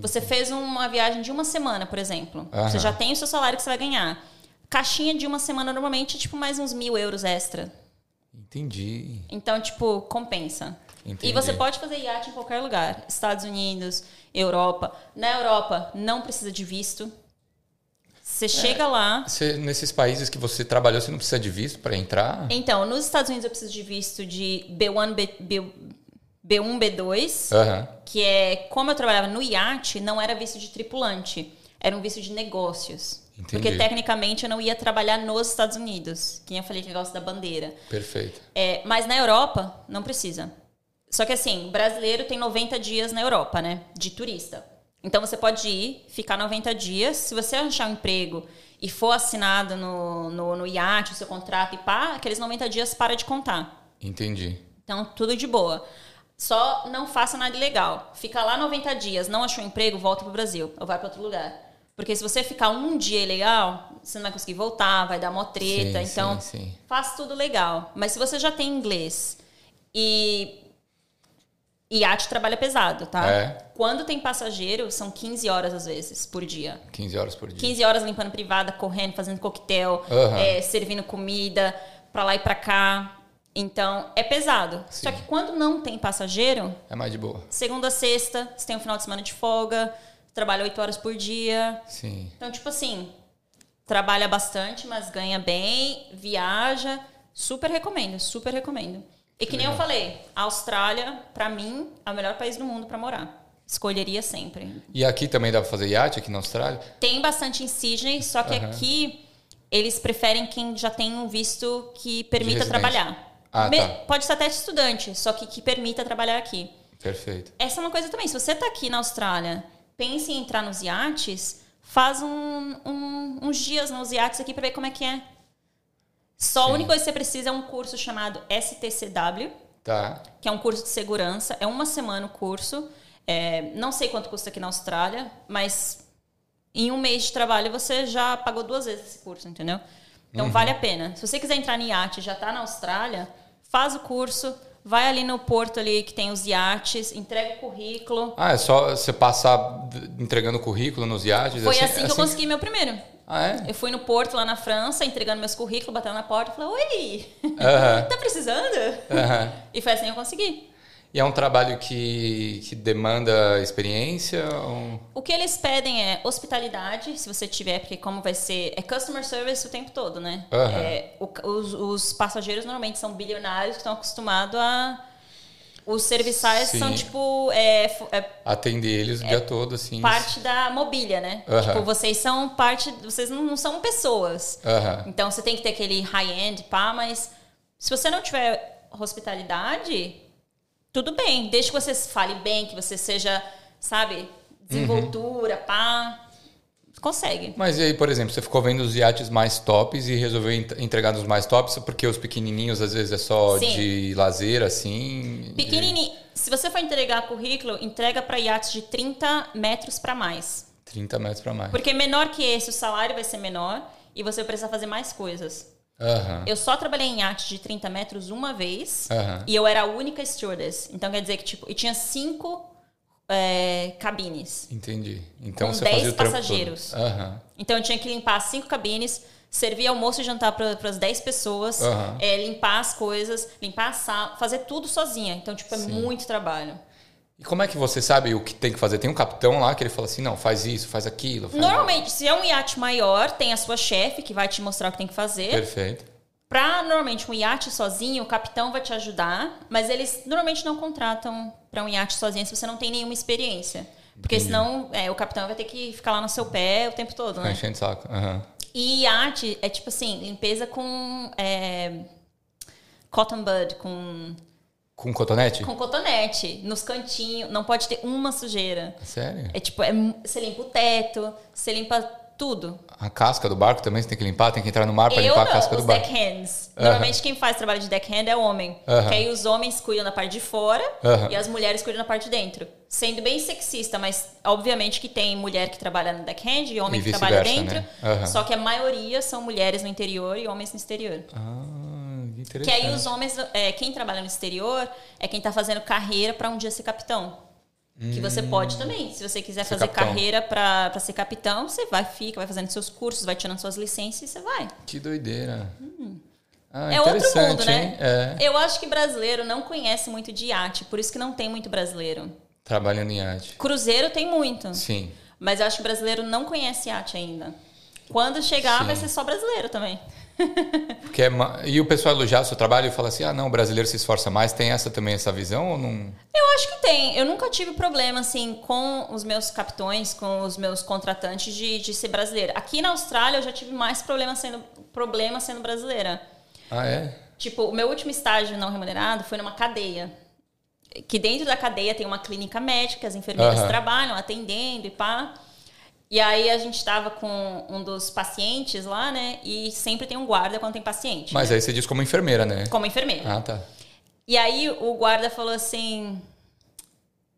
você fez uma viagem de uma semana, por exemplo. Você já tem o seu salário que você vai ganhar. Caixinha de uma semana normalmente é tipo mais uns mil euros extra. Entendi. Então, tipo, compensa. Entendi. E você pode fazer iate em qualquer lugar. Estados Unidos, Europa. Na Europa, não precisa de visto. Você chega lá. Você, nesses países que você trabalhou, você não precisa de visto para entrar? Então, nos Estados Unidos eu preciso de visto de B1, B, B, B1 B2, Aham. que é como eu trabalhava no iate, não era visto de tripulante, era um visto de negócios. Entendi. Porque tecnicamente eu não ia trabalhar nos Estados Unidos, que eu falei que negócio da bandeira. Perfeito. É, mas na Europa, não precisa. Só que assim, brasileiro tem 90 dias na Europa, né? De turista. Então você pode ir, ficar 90 dias. Se você achar um emprego e for assinado no, no, no iate, o seu contrato e pá, aqueles 90 dias para de contar. Entendi. Então, tudo de boa. Só não faça nada ilegal. Fica lá 90 dias, não achou um emprego, volta pro Brasil ou vai para outro lugar. Porque se você ficar um dia ilegal, você não vai conseguir voltar, vai dar mó treta. Sim, então, sim, sim. faz tudo legal. Mas se você já tem inglês e iate trabalha pesado, tá? É. Quando tem passageiro, são 15 horas às vezes por dia. 15 horas por dia. 15 horas limpando privada, correndo, fazendo coquetel, Aham. é, servindo comida pra lá e pra cá. Então, é pesado. Sim. Só que quando não tem passageiro, É mais de boa. segunda a sexta, você tem um final de semana de folga, trabalha 8 horas por dia. Sim. Então, tipo assim, trabalha bastante, mas ganha bem, viaja. Super recomendo, super recomendo. E que nem eu falei, a Austrália, pra mim, é o melhor país do mundo pra morar. Escolheria sempre. E aqui também dá pra fazer iate, aqui na Austrália? Tem bastante em Sydney, só que Aham. aqui eles preferem quem já tem um visto que permita trabalhar. Ah, Me- tá. Pode ser até de estudante, só que que permita trabalhar aqui. Perfeito. Essa é uma coisa também. Se você tá aqui na Austrália, pense em entrar nos iates, faz um- um- uns dias nos iates aqui pra ver como é que é. Só Sim. a única coisa que você precisa é um curso chamado STCW, Tá. que é um curso de segurança. É uma semana o curso. É, não sei quanto custa aqui na Austrália, mas em um mês de trabalho você já pagou duas vezes esse curso, entendeu? Então vale a pena. Se você quiser entrar em iate e já tá na Austrália, faz o curso, vai ali no porto ali que tem os iates, entrega o currículo. Ah, é só você passar entregando currículo nos iates? Foi assim, que eu consegui meu primeiro. Ah, é? Eu fui no porto lá na França, entregando meus currículos, batendo na porta e falei, oi, tá precisando? E foi assim que eu consegui. E é um trabalho que, que demanda experiência? Ou... O que eles pedem é hospitalidade, se você tiver, porque como vai ser. É customer service o tempo todo, né? É, o- os, os passageiros normalmente são bilionários que estão acostumados a. Os serviçais Sim. são tipo. É, é Atender eles o dia todo, assim. parte da mobília, né? Aham. Tipo, vocês são parte. Vocês não, são pessoas. Aham. Então você tem que ter aquele high-end, pá, mas se você não tiver hospitalidade, tudo bem. Desde que você fale bem, que você seja, sabe, desenvoltura, pá. Consegue. Mas e aí, por exemplo, você ficou vendo os iates mais tops e resolveu ent- entregar nos mais tops porque os pequenininhos às vezes é só Sim. de lazer, assim? Pequenininho. Se você for entregar currículo, entrega para iates de 30 metros para mais. De 30 metros para mais. Porque menor que esse, o salário vai ser menor e você vai precisar fazer mais coisas. Aham. Eu só trabalhei em iate de 30 metros uma vez Aham. e eu era a única stewardess. Então quer dizer que, tipo, e tinha cinco é, cabines. Entendi. Então Com você 10 fazia o trampo passageiros. Aham. Então eu tinha que limpar cinco cabines, servir almoço e jantar para as 10 pessoas, Aham. é, limpar as coisas, limpar a sala, fazer tudo sozinha. Então, tipo, é muito trabalho. E como é que você sabe o que tem que fazer? Tem um capitão lá que ele fala assim, não, faz isso, faz aquilo. Faz... Normalmente, se é um iate maior, tem a sua chefe que vai te mostrar o que tem que fazer. Perfeito. Pra normalmente um iate sozinho, o capitão vai te ajudar, mas eles normalmente não contratam pra um iate sozinho se você não tem nenhuma experiência. Porque Entendi. senão é, o capitão vai ter que ficar lá no seu pé o tempo todo, Fica né? enchendo o saco. Aham. E iate é tipo assim, limpeza com é, cotton bud, com, Com cotonete? com cotonete, nos cantinhos, não pode ter uma sujeira. Sério? É tipo, é você limpa o teto, você limpa tudo. A casca do barco também você tem que limpar? Tem que entrar no mar para limpar não, a casca do barco? deckhands. Aham. Normalmente quem faz trabalho de deckhand é homem. Aham. Que aí os homens cuidam da parte de fora Aham. e as mulheres cuidam da parte de dentro. Sendo bem sexista, mas obviamente que tem mulher que trabalha no deckhand e homem E que trabalha dentro. né? Aham. Só que a maioria são mulheres no interior e homens no exterior. Ah, que Que aí os homens, é, quem trabalha no exterior é quem tá fazendo carreira para um dia ser capitão. Que você Hum. pode também. Se você quiser Ser fazer capitão. carreira para ser capitão, você vai, fica, vai fazendo seus cursos, vai tirando suas licenças e você vai. Que doideira. Ah, é outro mundo, né? É. Eu acho que brasileiro não conhece muito de iate, por isso que não tem muito brasileiro. Trabalhando em arte. Cruzeiro tem muito, Sim. mas eu acho que brasileiro não conhece iate ainda. Quando chegar, Sim. vai ser só brasileiro também. Porque é ma- E o pessoal elogiar o seu trabalho e fala assim: ah, não, o brasileiro se esforça mais. Tem essa também, essa visão ou não? Eu acho que tem. Eu nunca tive problema, assim, com os meus capitões, com os meus contratantes de, de ser brasileira. Aqui na Austrália, eu já tive mais problema sendo, problema sendo brasileira. Ah, é? Tipo, o meu último estágio não remunerado foi numa cadeia. Que dentro da cadeia tem uma clínica médica, as enfermeiras Aham. trabalham atendendo e pá. E aí a gente tava com um dos pacientes lá, né? E sempre tem um guarda quando tem paciente. Mas aí você diz como enfermeira, né? Como enfermeira. Ah, tá. E aí o guarda falou assim: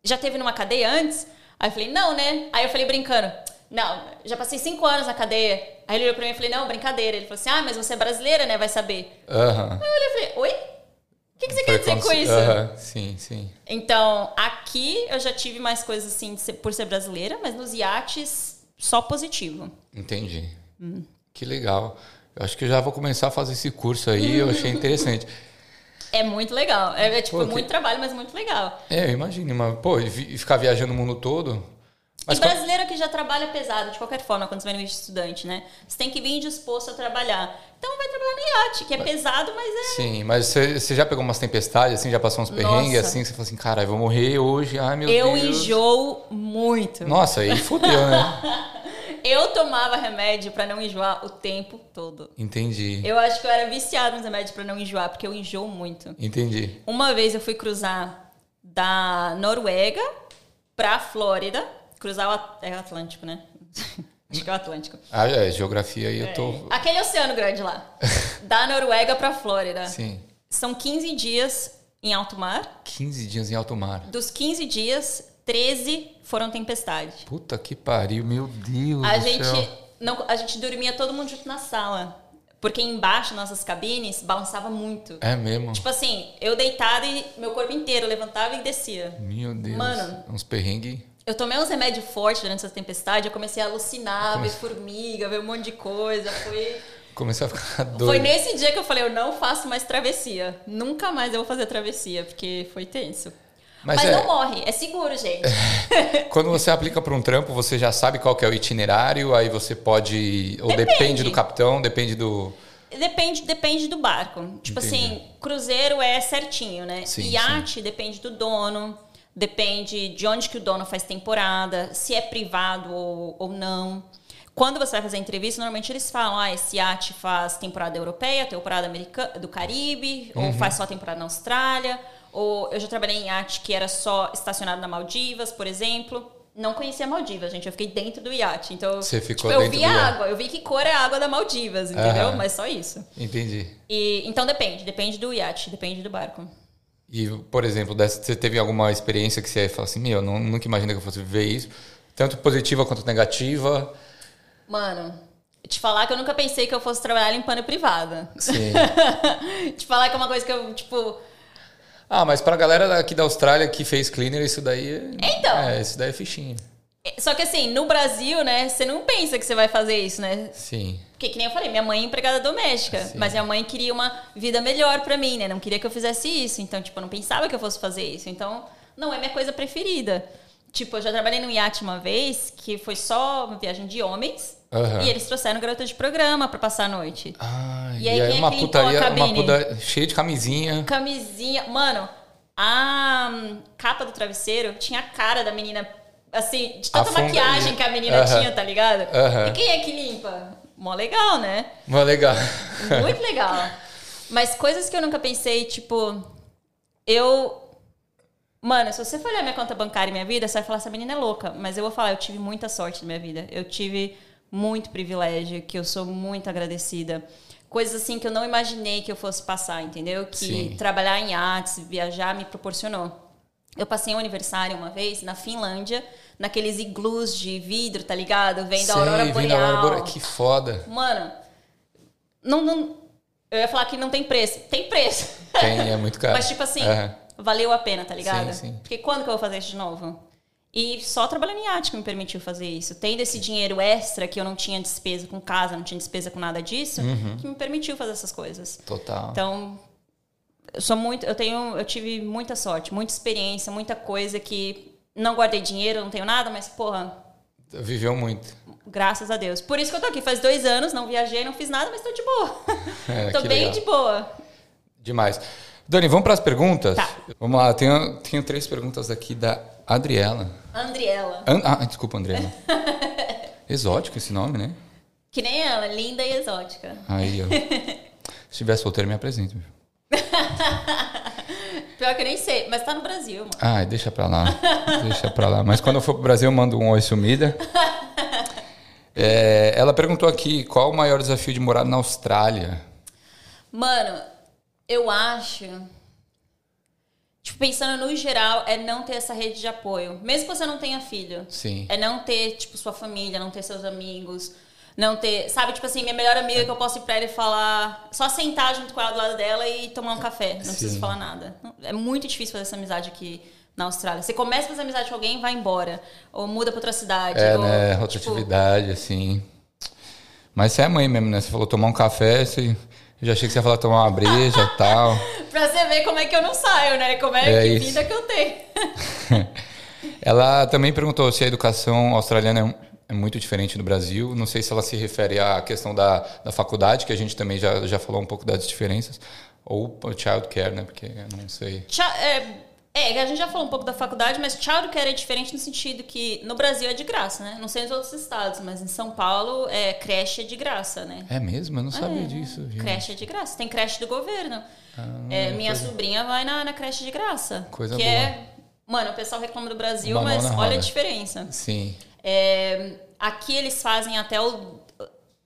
já teve numa cadeia antes? Aí eu falei, não, né? Aí eu falei brincando, não, já passei cinco anos na cadeia. Aí ele olhou pra mim e falei, não, brincadeira. Ele falou assim: ah, mas você é brasileira, né? Vai saber. Aham. Aí eu olhei e falei, oi? O que, que você Foi quer dizer com isso? Aham, Sim, sim. Então, aqui eu já tive mais coisas assim ser- por ser brasileira, mas nos iates, só positivo. Entendi. Hum. Que legal. Eu acho que eu já vou começar a fazer esse curso aí, eu achei interessante. É muito legal. É, é, tipo, Pô, que- muito trabalho, mas muito legal. É, eu imagino, mas, pô, e ficar viajando o mundo todo. Mas e qual- brasileiro que já trabalha pesado, de qualquer forma, quando você vai no estudante, né? Você tem que vir disposto a trabalhar. Então vai trabalhar no iate, que é pesado, mas é. Sim, mas você, você já pegou umas tempestades, assim, já passou uns perrengues, assim, você falou assim, cara, eu vou morrer hoje, ai meu eu Deus. enjoo muito. Nossa, aí fudeu, né? Eu tomava remédio pra não enjoar o tempo todo. Entendi, Eu acho que eu era viciada nos remédios pra não enjoar, porque eu enjoo muito. entendi. Uma vez eu fui cruzar da Noruega pra Flórida. Cruzar o é Atlântico, né? Acho que é o Atlântico. Ah, é, geografia aí eu tô... Aquele oceano grande lá. Da Noruega pra Flórida. Sim, São 15 dias em alto mar. 15 dias em alto mar. Dos 15 dias, 13 foram tempestade. Puta que pariu, meu Deus A do gente, céu. não, a gente dormia todo mundo junto na sala. Porque embaixo, nossas cabines, balançava muito. É mesmo? Tipo assim, eu deitada e meu corpo inteiro levantava e descia. Meu Deus. Mano. Uns perrengues. Eu tomei uns remédios fortes durante essa tempestade, eu comecei a alucinar, ver formiga, ver um monte de coisa. Foi, Comecei a ficar doido. foi nesse dia que eu falei, eu não faço mais travessia. Nunca mais eu vou fazer travessia, porque foi tenso. Mas Mas, é- não morre, é seguro, gente. Quando você aplica para um trampo, você já sabe qual que é o itinerário, aí você pode. Ou depende, Depende. do capitão, depende do. Depende, depende do barco. Tipo Entendi. assim, cruzeiro é certinho, né? Sim, Iate depende do dono, depende de onde que o dono faz temporada, se é privado ou, ou não. Quando você vai fazer entrevista, normalmente eles falam, ah, esse iate faz temporada europeia, temporada americana, do Caribe, ou faz só temporada na Austrália, ou eu já trabalhei em iate que era só estacionado na Maldivas, por exemplo. Não conhecia Maldivas, gente. Eu fiquei dentro do iate. Então, Você ficou tipo, eu vi a água, eu vi que cor é a água da Maldivas, entendeu? Aham. Mas só isso. Entendi. E, então depende, depende do iate, depende do barco. E, por exemplo, dessa- você teve alguma experiência que você fala assim, meu, não, nunca imaginei que eu fosse viver isso, tanto positiva quanto negativa. Mano, te falar que eu nunca pensei que eu fosse trabalhar limpando privada. Sim. te falar que é uma coisa que eu, tipo. ah, mas pra galera aqui da Austrália que fez cleaner, isso daí. é- Então. É, isso daí é fichinho. É- Só que assim, no Brasil, né, você não pensa que você vai fazer isso, né? Sim. Porque, que nem eu falei, minha mãe é empregada doméstica. Sim. Mas minha mãe queria uma vida melhor pra mim, né? Não queria que eu fizesse isso. Então, tipo, eu não pensava que eu fosse fazer isso. Então, não é minha coisa preferida. Tipo, eu já trabalhei num iate uma vez que foi só uma viagem de homens. Aham. E eles trouxeram garota de programa pra passar a noite. Ah, E e aí, aí, quem é uma putaria, uma cabine? puta cheia de camisinha. Camisinha. Mano, a hum, capa do travesseiro tinha a cara da menina, assim, de tanta maquiagem que a menina tinha, tá ligado? E quem é que limpa? Mó legal, né? Mó legal. Muito legal. Mas coisas que eu nunca pensei, tipo, eu. Mano, se você for olhar minha conta bancária e minha vida, você vai falar, essa menina é louca. Mas eu vou falar, eu tive muita sorte na minha vida. Eu tive muito privilégio, que eu sou muito agradecida. Coisas assim que eu não imaginei que eu fosse passar, entendeu? Que Sim. trabalhar em artes, viajar me proporcionou. Eu passei um aniversário uma vez na Finlândia, naqueles iglus de vidro, tá ligado? Vendo a aurora boreal. vendo a aurora boreal. Que foda. Mano, não, não, Eu ia falar que não tem preço. Tem preço. Tem, é muito caro. Mas, tipo assim, Aham. valeu a pena, tá ligado? Sim, sim. Porque quando que eu vou fazer isso de novo? E só trabalhando em arte que me permitiu fazer isso. Tendo esse dinheiro extra, que eu não tinha despesa com casa, não tinha despesa com nada disso, Uhum. que me permitiu fazer essas coisas. Total. Então, eu sou muito, eu tenho, eu tive muita sorte, muita experiência, muita coisa que não guardei dinheiro, não tenho nada, mas porra, Viveu muito. graças a Deus. Por isso que eu tô aqui, faz dois anos, não viajei, não fiz nada, mas tô de boa. É, tô bem legal. de boa. Demais. Dani, vamos para as perguntas? Tá. Vamos lá, tenho, tenho três perguntas aqui da Adriela. Andriela, An- ah, desculpa, Andriela. Exótico esse nome, né? que nem ela, linda e exótica. Aí, ó. Se tiver solteiro, me apresente. meu. Pior que eu nem sei, mas tá no Brasil, mano. Ai, deixa pra lá. deixa pra lá. Mas quando eu for pro Brasil, eu mando um oi sumida. É, ela perguntou aqui qual o maior desafio de morar na Austrália. Mano, eu acho. Tipo, pensando no geral, é não ter essa rede de apoio. Mesmo que você não tenha filho. Sim. É não ter, tipo, sua família, não ter seus amigos. Não ter. Sabe, tipo assim, minha melhor amiga que eu posso ir pra ela e falar. Só sentar junto com ela do lado dela e tomar um café. Não preciso Sim. falar nada. É muito difícil fazer essa amizade aqui na Austrália. Você começa a fazer amizade com alguém e vai embora. Ou muda pra outra cidade. É, ou, né? tipo, Rotatividade, assim. Mas você é mãe mesmo, né? Você falou tomar um café, você... eu já achei que você ia falar tomar uma breja e tal. pra você ver como é que eu não saio, né? Como é, É que isso. vida que eu tenho. Ela também perguntou se a educação australiana é é muito diferente do Brasil. Não sei se ela se refere à questão da, da faculdade, que a gente também já, já falou um pouco das diferenças, ou o child care, né? Porque eu não sei. Cha- É, é, a gente já falou um pouco da faculdade, mas childcare é diferente no sentido que no Brasil é de graça, né? Não sei nos outros estados, mas em São Paulo é creche é de graça, né? É mesmo? Eu não sabia É, disso. gente. Creche é de graça. Tem creche do governo. Ah, É, minha coisa- sobrinha vai na, na creche de graça. Coisa que boa. é. Mano, o pessoal reclama do Brasil, Uma mas olha roda. a diferença. Sim. É, aqui eles fazem até o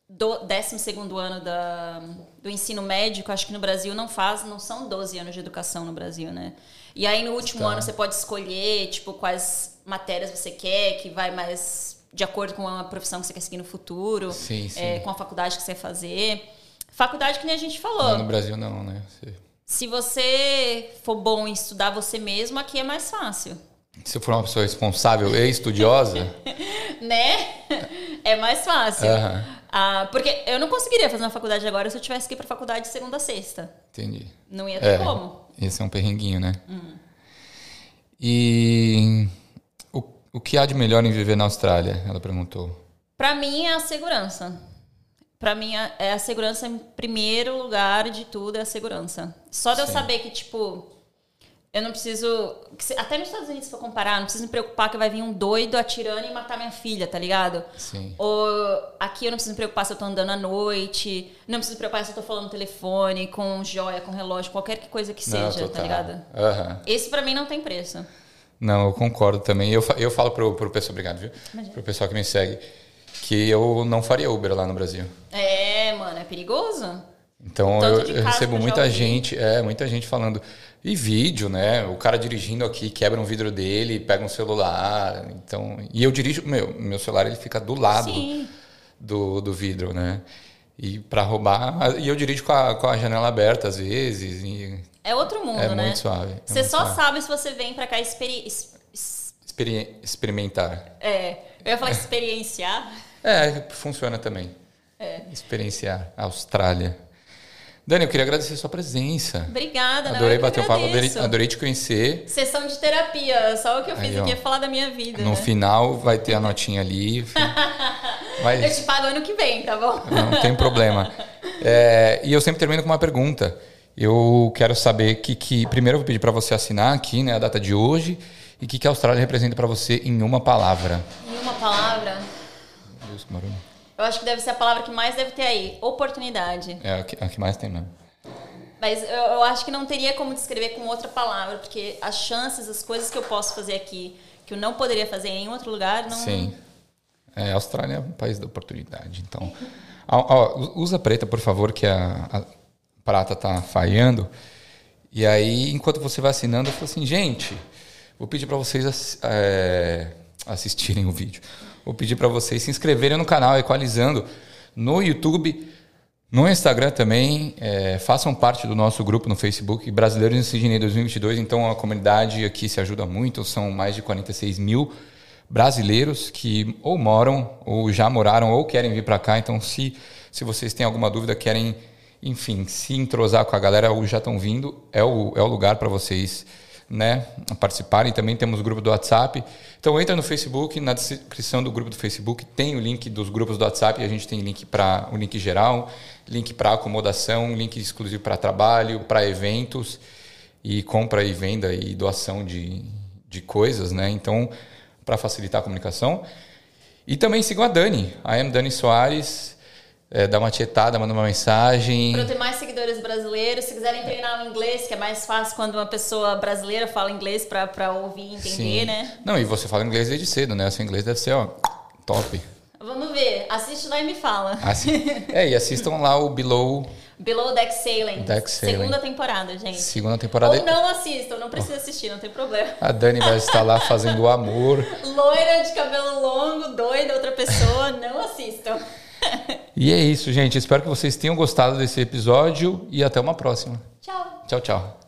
do, 12 ano da, do ensino médico. Acho que no Brasil não faz, não são 12 anos de educação no Brasil, né? E aí no último Tá. ano você pode escolher, tipo, quais matérias você quer, que vai mais de acordo com a profissão que você quer seguir no futuro, Sim, sim. é, com a faculdade que você quer fazer. Faculdade que nem a gente falou. Lá no Brasil não, né? Você- Se você for bom em estudar você mesmo, aqui é mais fácil. Se for uma pessoa responsável e estudiosa, Né? É mais fácil. Aham. Ah, porque eu não conseguiria fazer uma faculdade agora se eu tivesse que ir pra faculdade de segunda a sexta. entendi. Não ia ter É, como. esse é um perrenguinho, né? Hum. E o, o que há de melhor em viver na Austrália? Ela perguntou. Pra mim é a segurança. Pra mim é é a segurança em primeiro lugar de tudo, é a segurança. Só de eu Sim. saber que, tipo, eu não preciso. Até nos Estados Unidos, se for comparar, não preciso me preocupar que vai vir um doido atirando e matar minha filha, tá ligado? Sim. Ou aqui eu não preciso me preocupar se eu tô andando à noite, não preciso me preocupar se eu tô falando no telefone, com joia, com relógio, qualquer que coisa que Não, seja, tá ligado? Aham. Esse pra mim não tem preço. Não, eu concordo também. Eu, eu falo pro, pro pessoal, obrigado, viu? Pro pessoal que me segue, que eu não faria Uber lá no Brasil. É, mano, é perigoso. Então eu, eu recebo muita gente, é, muita gente falando. E vídeo, né? O cara dirigindo aqui, quebra um vidro dele, pega um celular. Então, e eu dirijo, meu, meu celular ele fica do lado Sim. do, do vidro, né? E para roubar, e eu dirijo com a, com a janela aberta às vezes, e É outro mundo, é né? muito suave. é Você muito só suave. sabe se você vem pra cá experi... Experi- experimentar. É, eu ia falar experienciar. É, funciona também. É. Experienciar a Austrália. Dani, eu queria agradecer a sua presença. Obrigada, não, Adorei que bater um papo, adorei, adorei te conhecer. Sessão de terapia, só o que eu fiz Aí, ó. aqui é falar da minha vida, No né? final vai ter a notinha ali. enfim. Eu Mas te pago ano que vem, tá bom? não tem problema. É, e eu sempre termino com uma pergunta. Eu quero saber que, que primeiro eu vou pedir para você assinar aqui, né, a data de hoje e o que, que a Austrália representa para você em uma palavra. Em uma palavra, Deus, que barulho. Eu acho que deve ser a palavra que mais deve ter aí, oportunidade. É a que, a que mais tem mesmo. Mas eu, eu acho que não teria como descrever com outra palavra, porque as chances, as coisas que eu posso fazer aqui, que eu não poderia fazer em nenhum outro lugar, não. Sim. É, a Austrália é um país da oportunidade. Então, ó, ó, usa preta, por favor, que a, a prata tá falhando. E aí, enquanto você vai assinando, eu falo assim, gente, vou pedir para vocês ass- é, assistirem o vídeo. Vou pedir para vocês se inscreverem no canal Equalizando no YouTube No Instagram também, é, façam parte do nosso grupo no Facebook, Brasileiros em Sydney 2022. Então, a comunidade aqui se ajuda muito. São mais de 46 mil brasileiros que ou moram, ou já moraram, ou querem vir para cá. Então, se, se vocês têm alguma dúvida, querem, enfim, se entrosar com a galera ou já estão vindo, é o, é o lugar para vocês né, participarem. Também temos o grupo do WhatsApp. Então entra no Facebook, na descrição do grupo do Facebook tem o link dos grupos do WhatsApp. A gente tem link para o link geral, link para acomodação, link exclusivo para trabalho, para eventos e compra e venda e doação de, de coisas, né? Então, para facilitar a comunicação. E também sigam a Dani, a M Dani Soares é, dar uma tietada, mandar uma mensagem. Para eu ter mais seguidores brasileiros, se quiserem treinar o inglês, que é mais fácil quando uma pessoa brasileira fala inglês para ouvir e entender, Sim. né? Não, e você fala inglês desde cedo, né? O seu inglês deve ser, ó, top. Vamos ver. Assiste lá e me fala. Assi é, e assistam lá o Below... Below Deck Sailing. Deck Sailing. Segunda temporada, gente. Segunda temporada. Ou não assistam, não precisa assistir, não tem problema. A Dani vai estar lá fazendo o amor. Loira de cabelo longo, doida, outra pessoa, não assistam. E é isso, gente. Espero que vocês tenham gostado desse episódio e até uma próxima. Tchau. Tchau, tchau.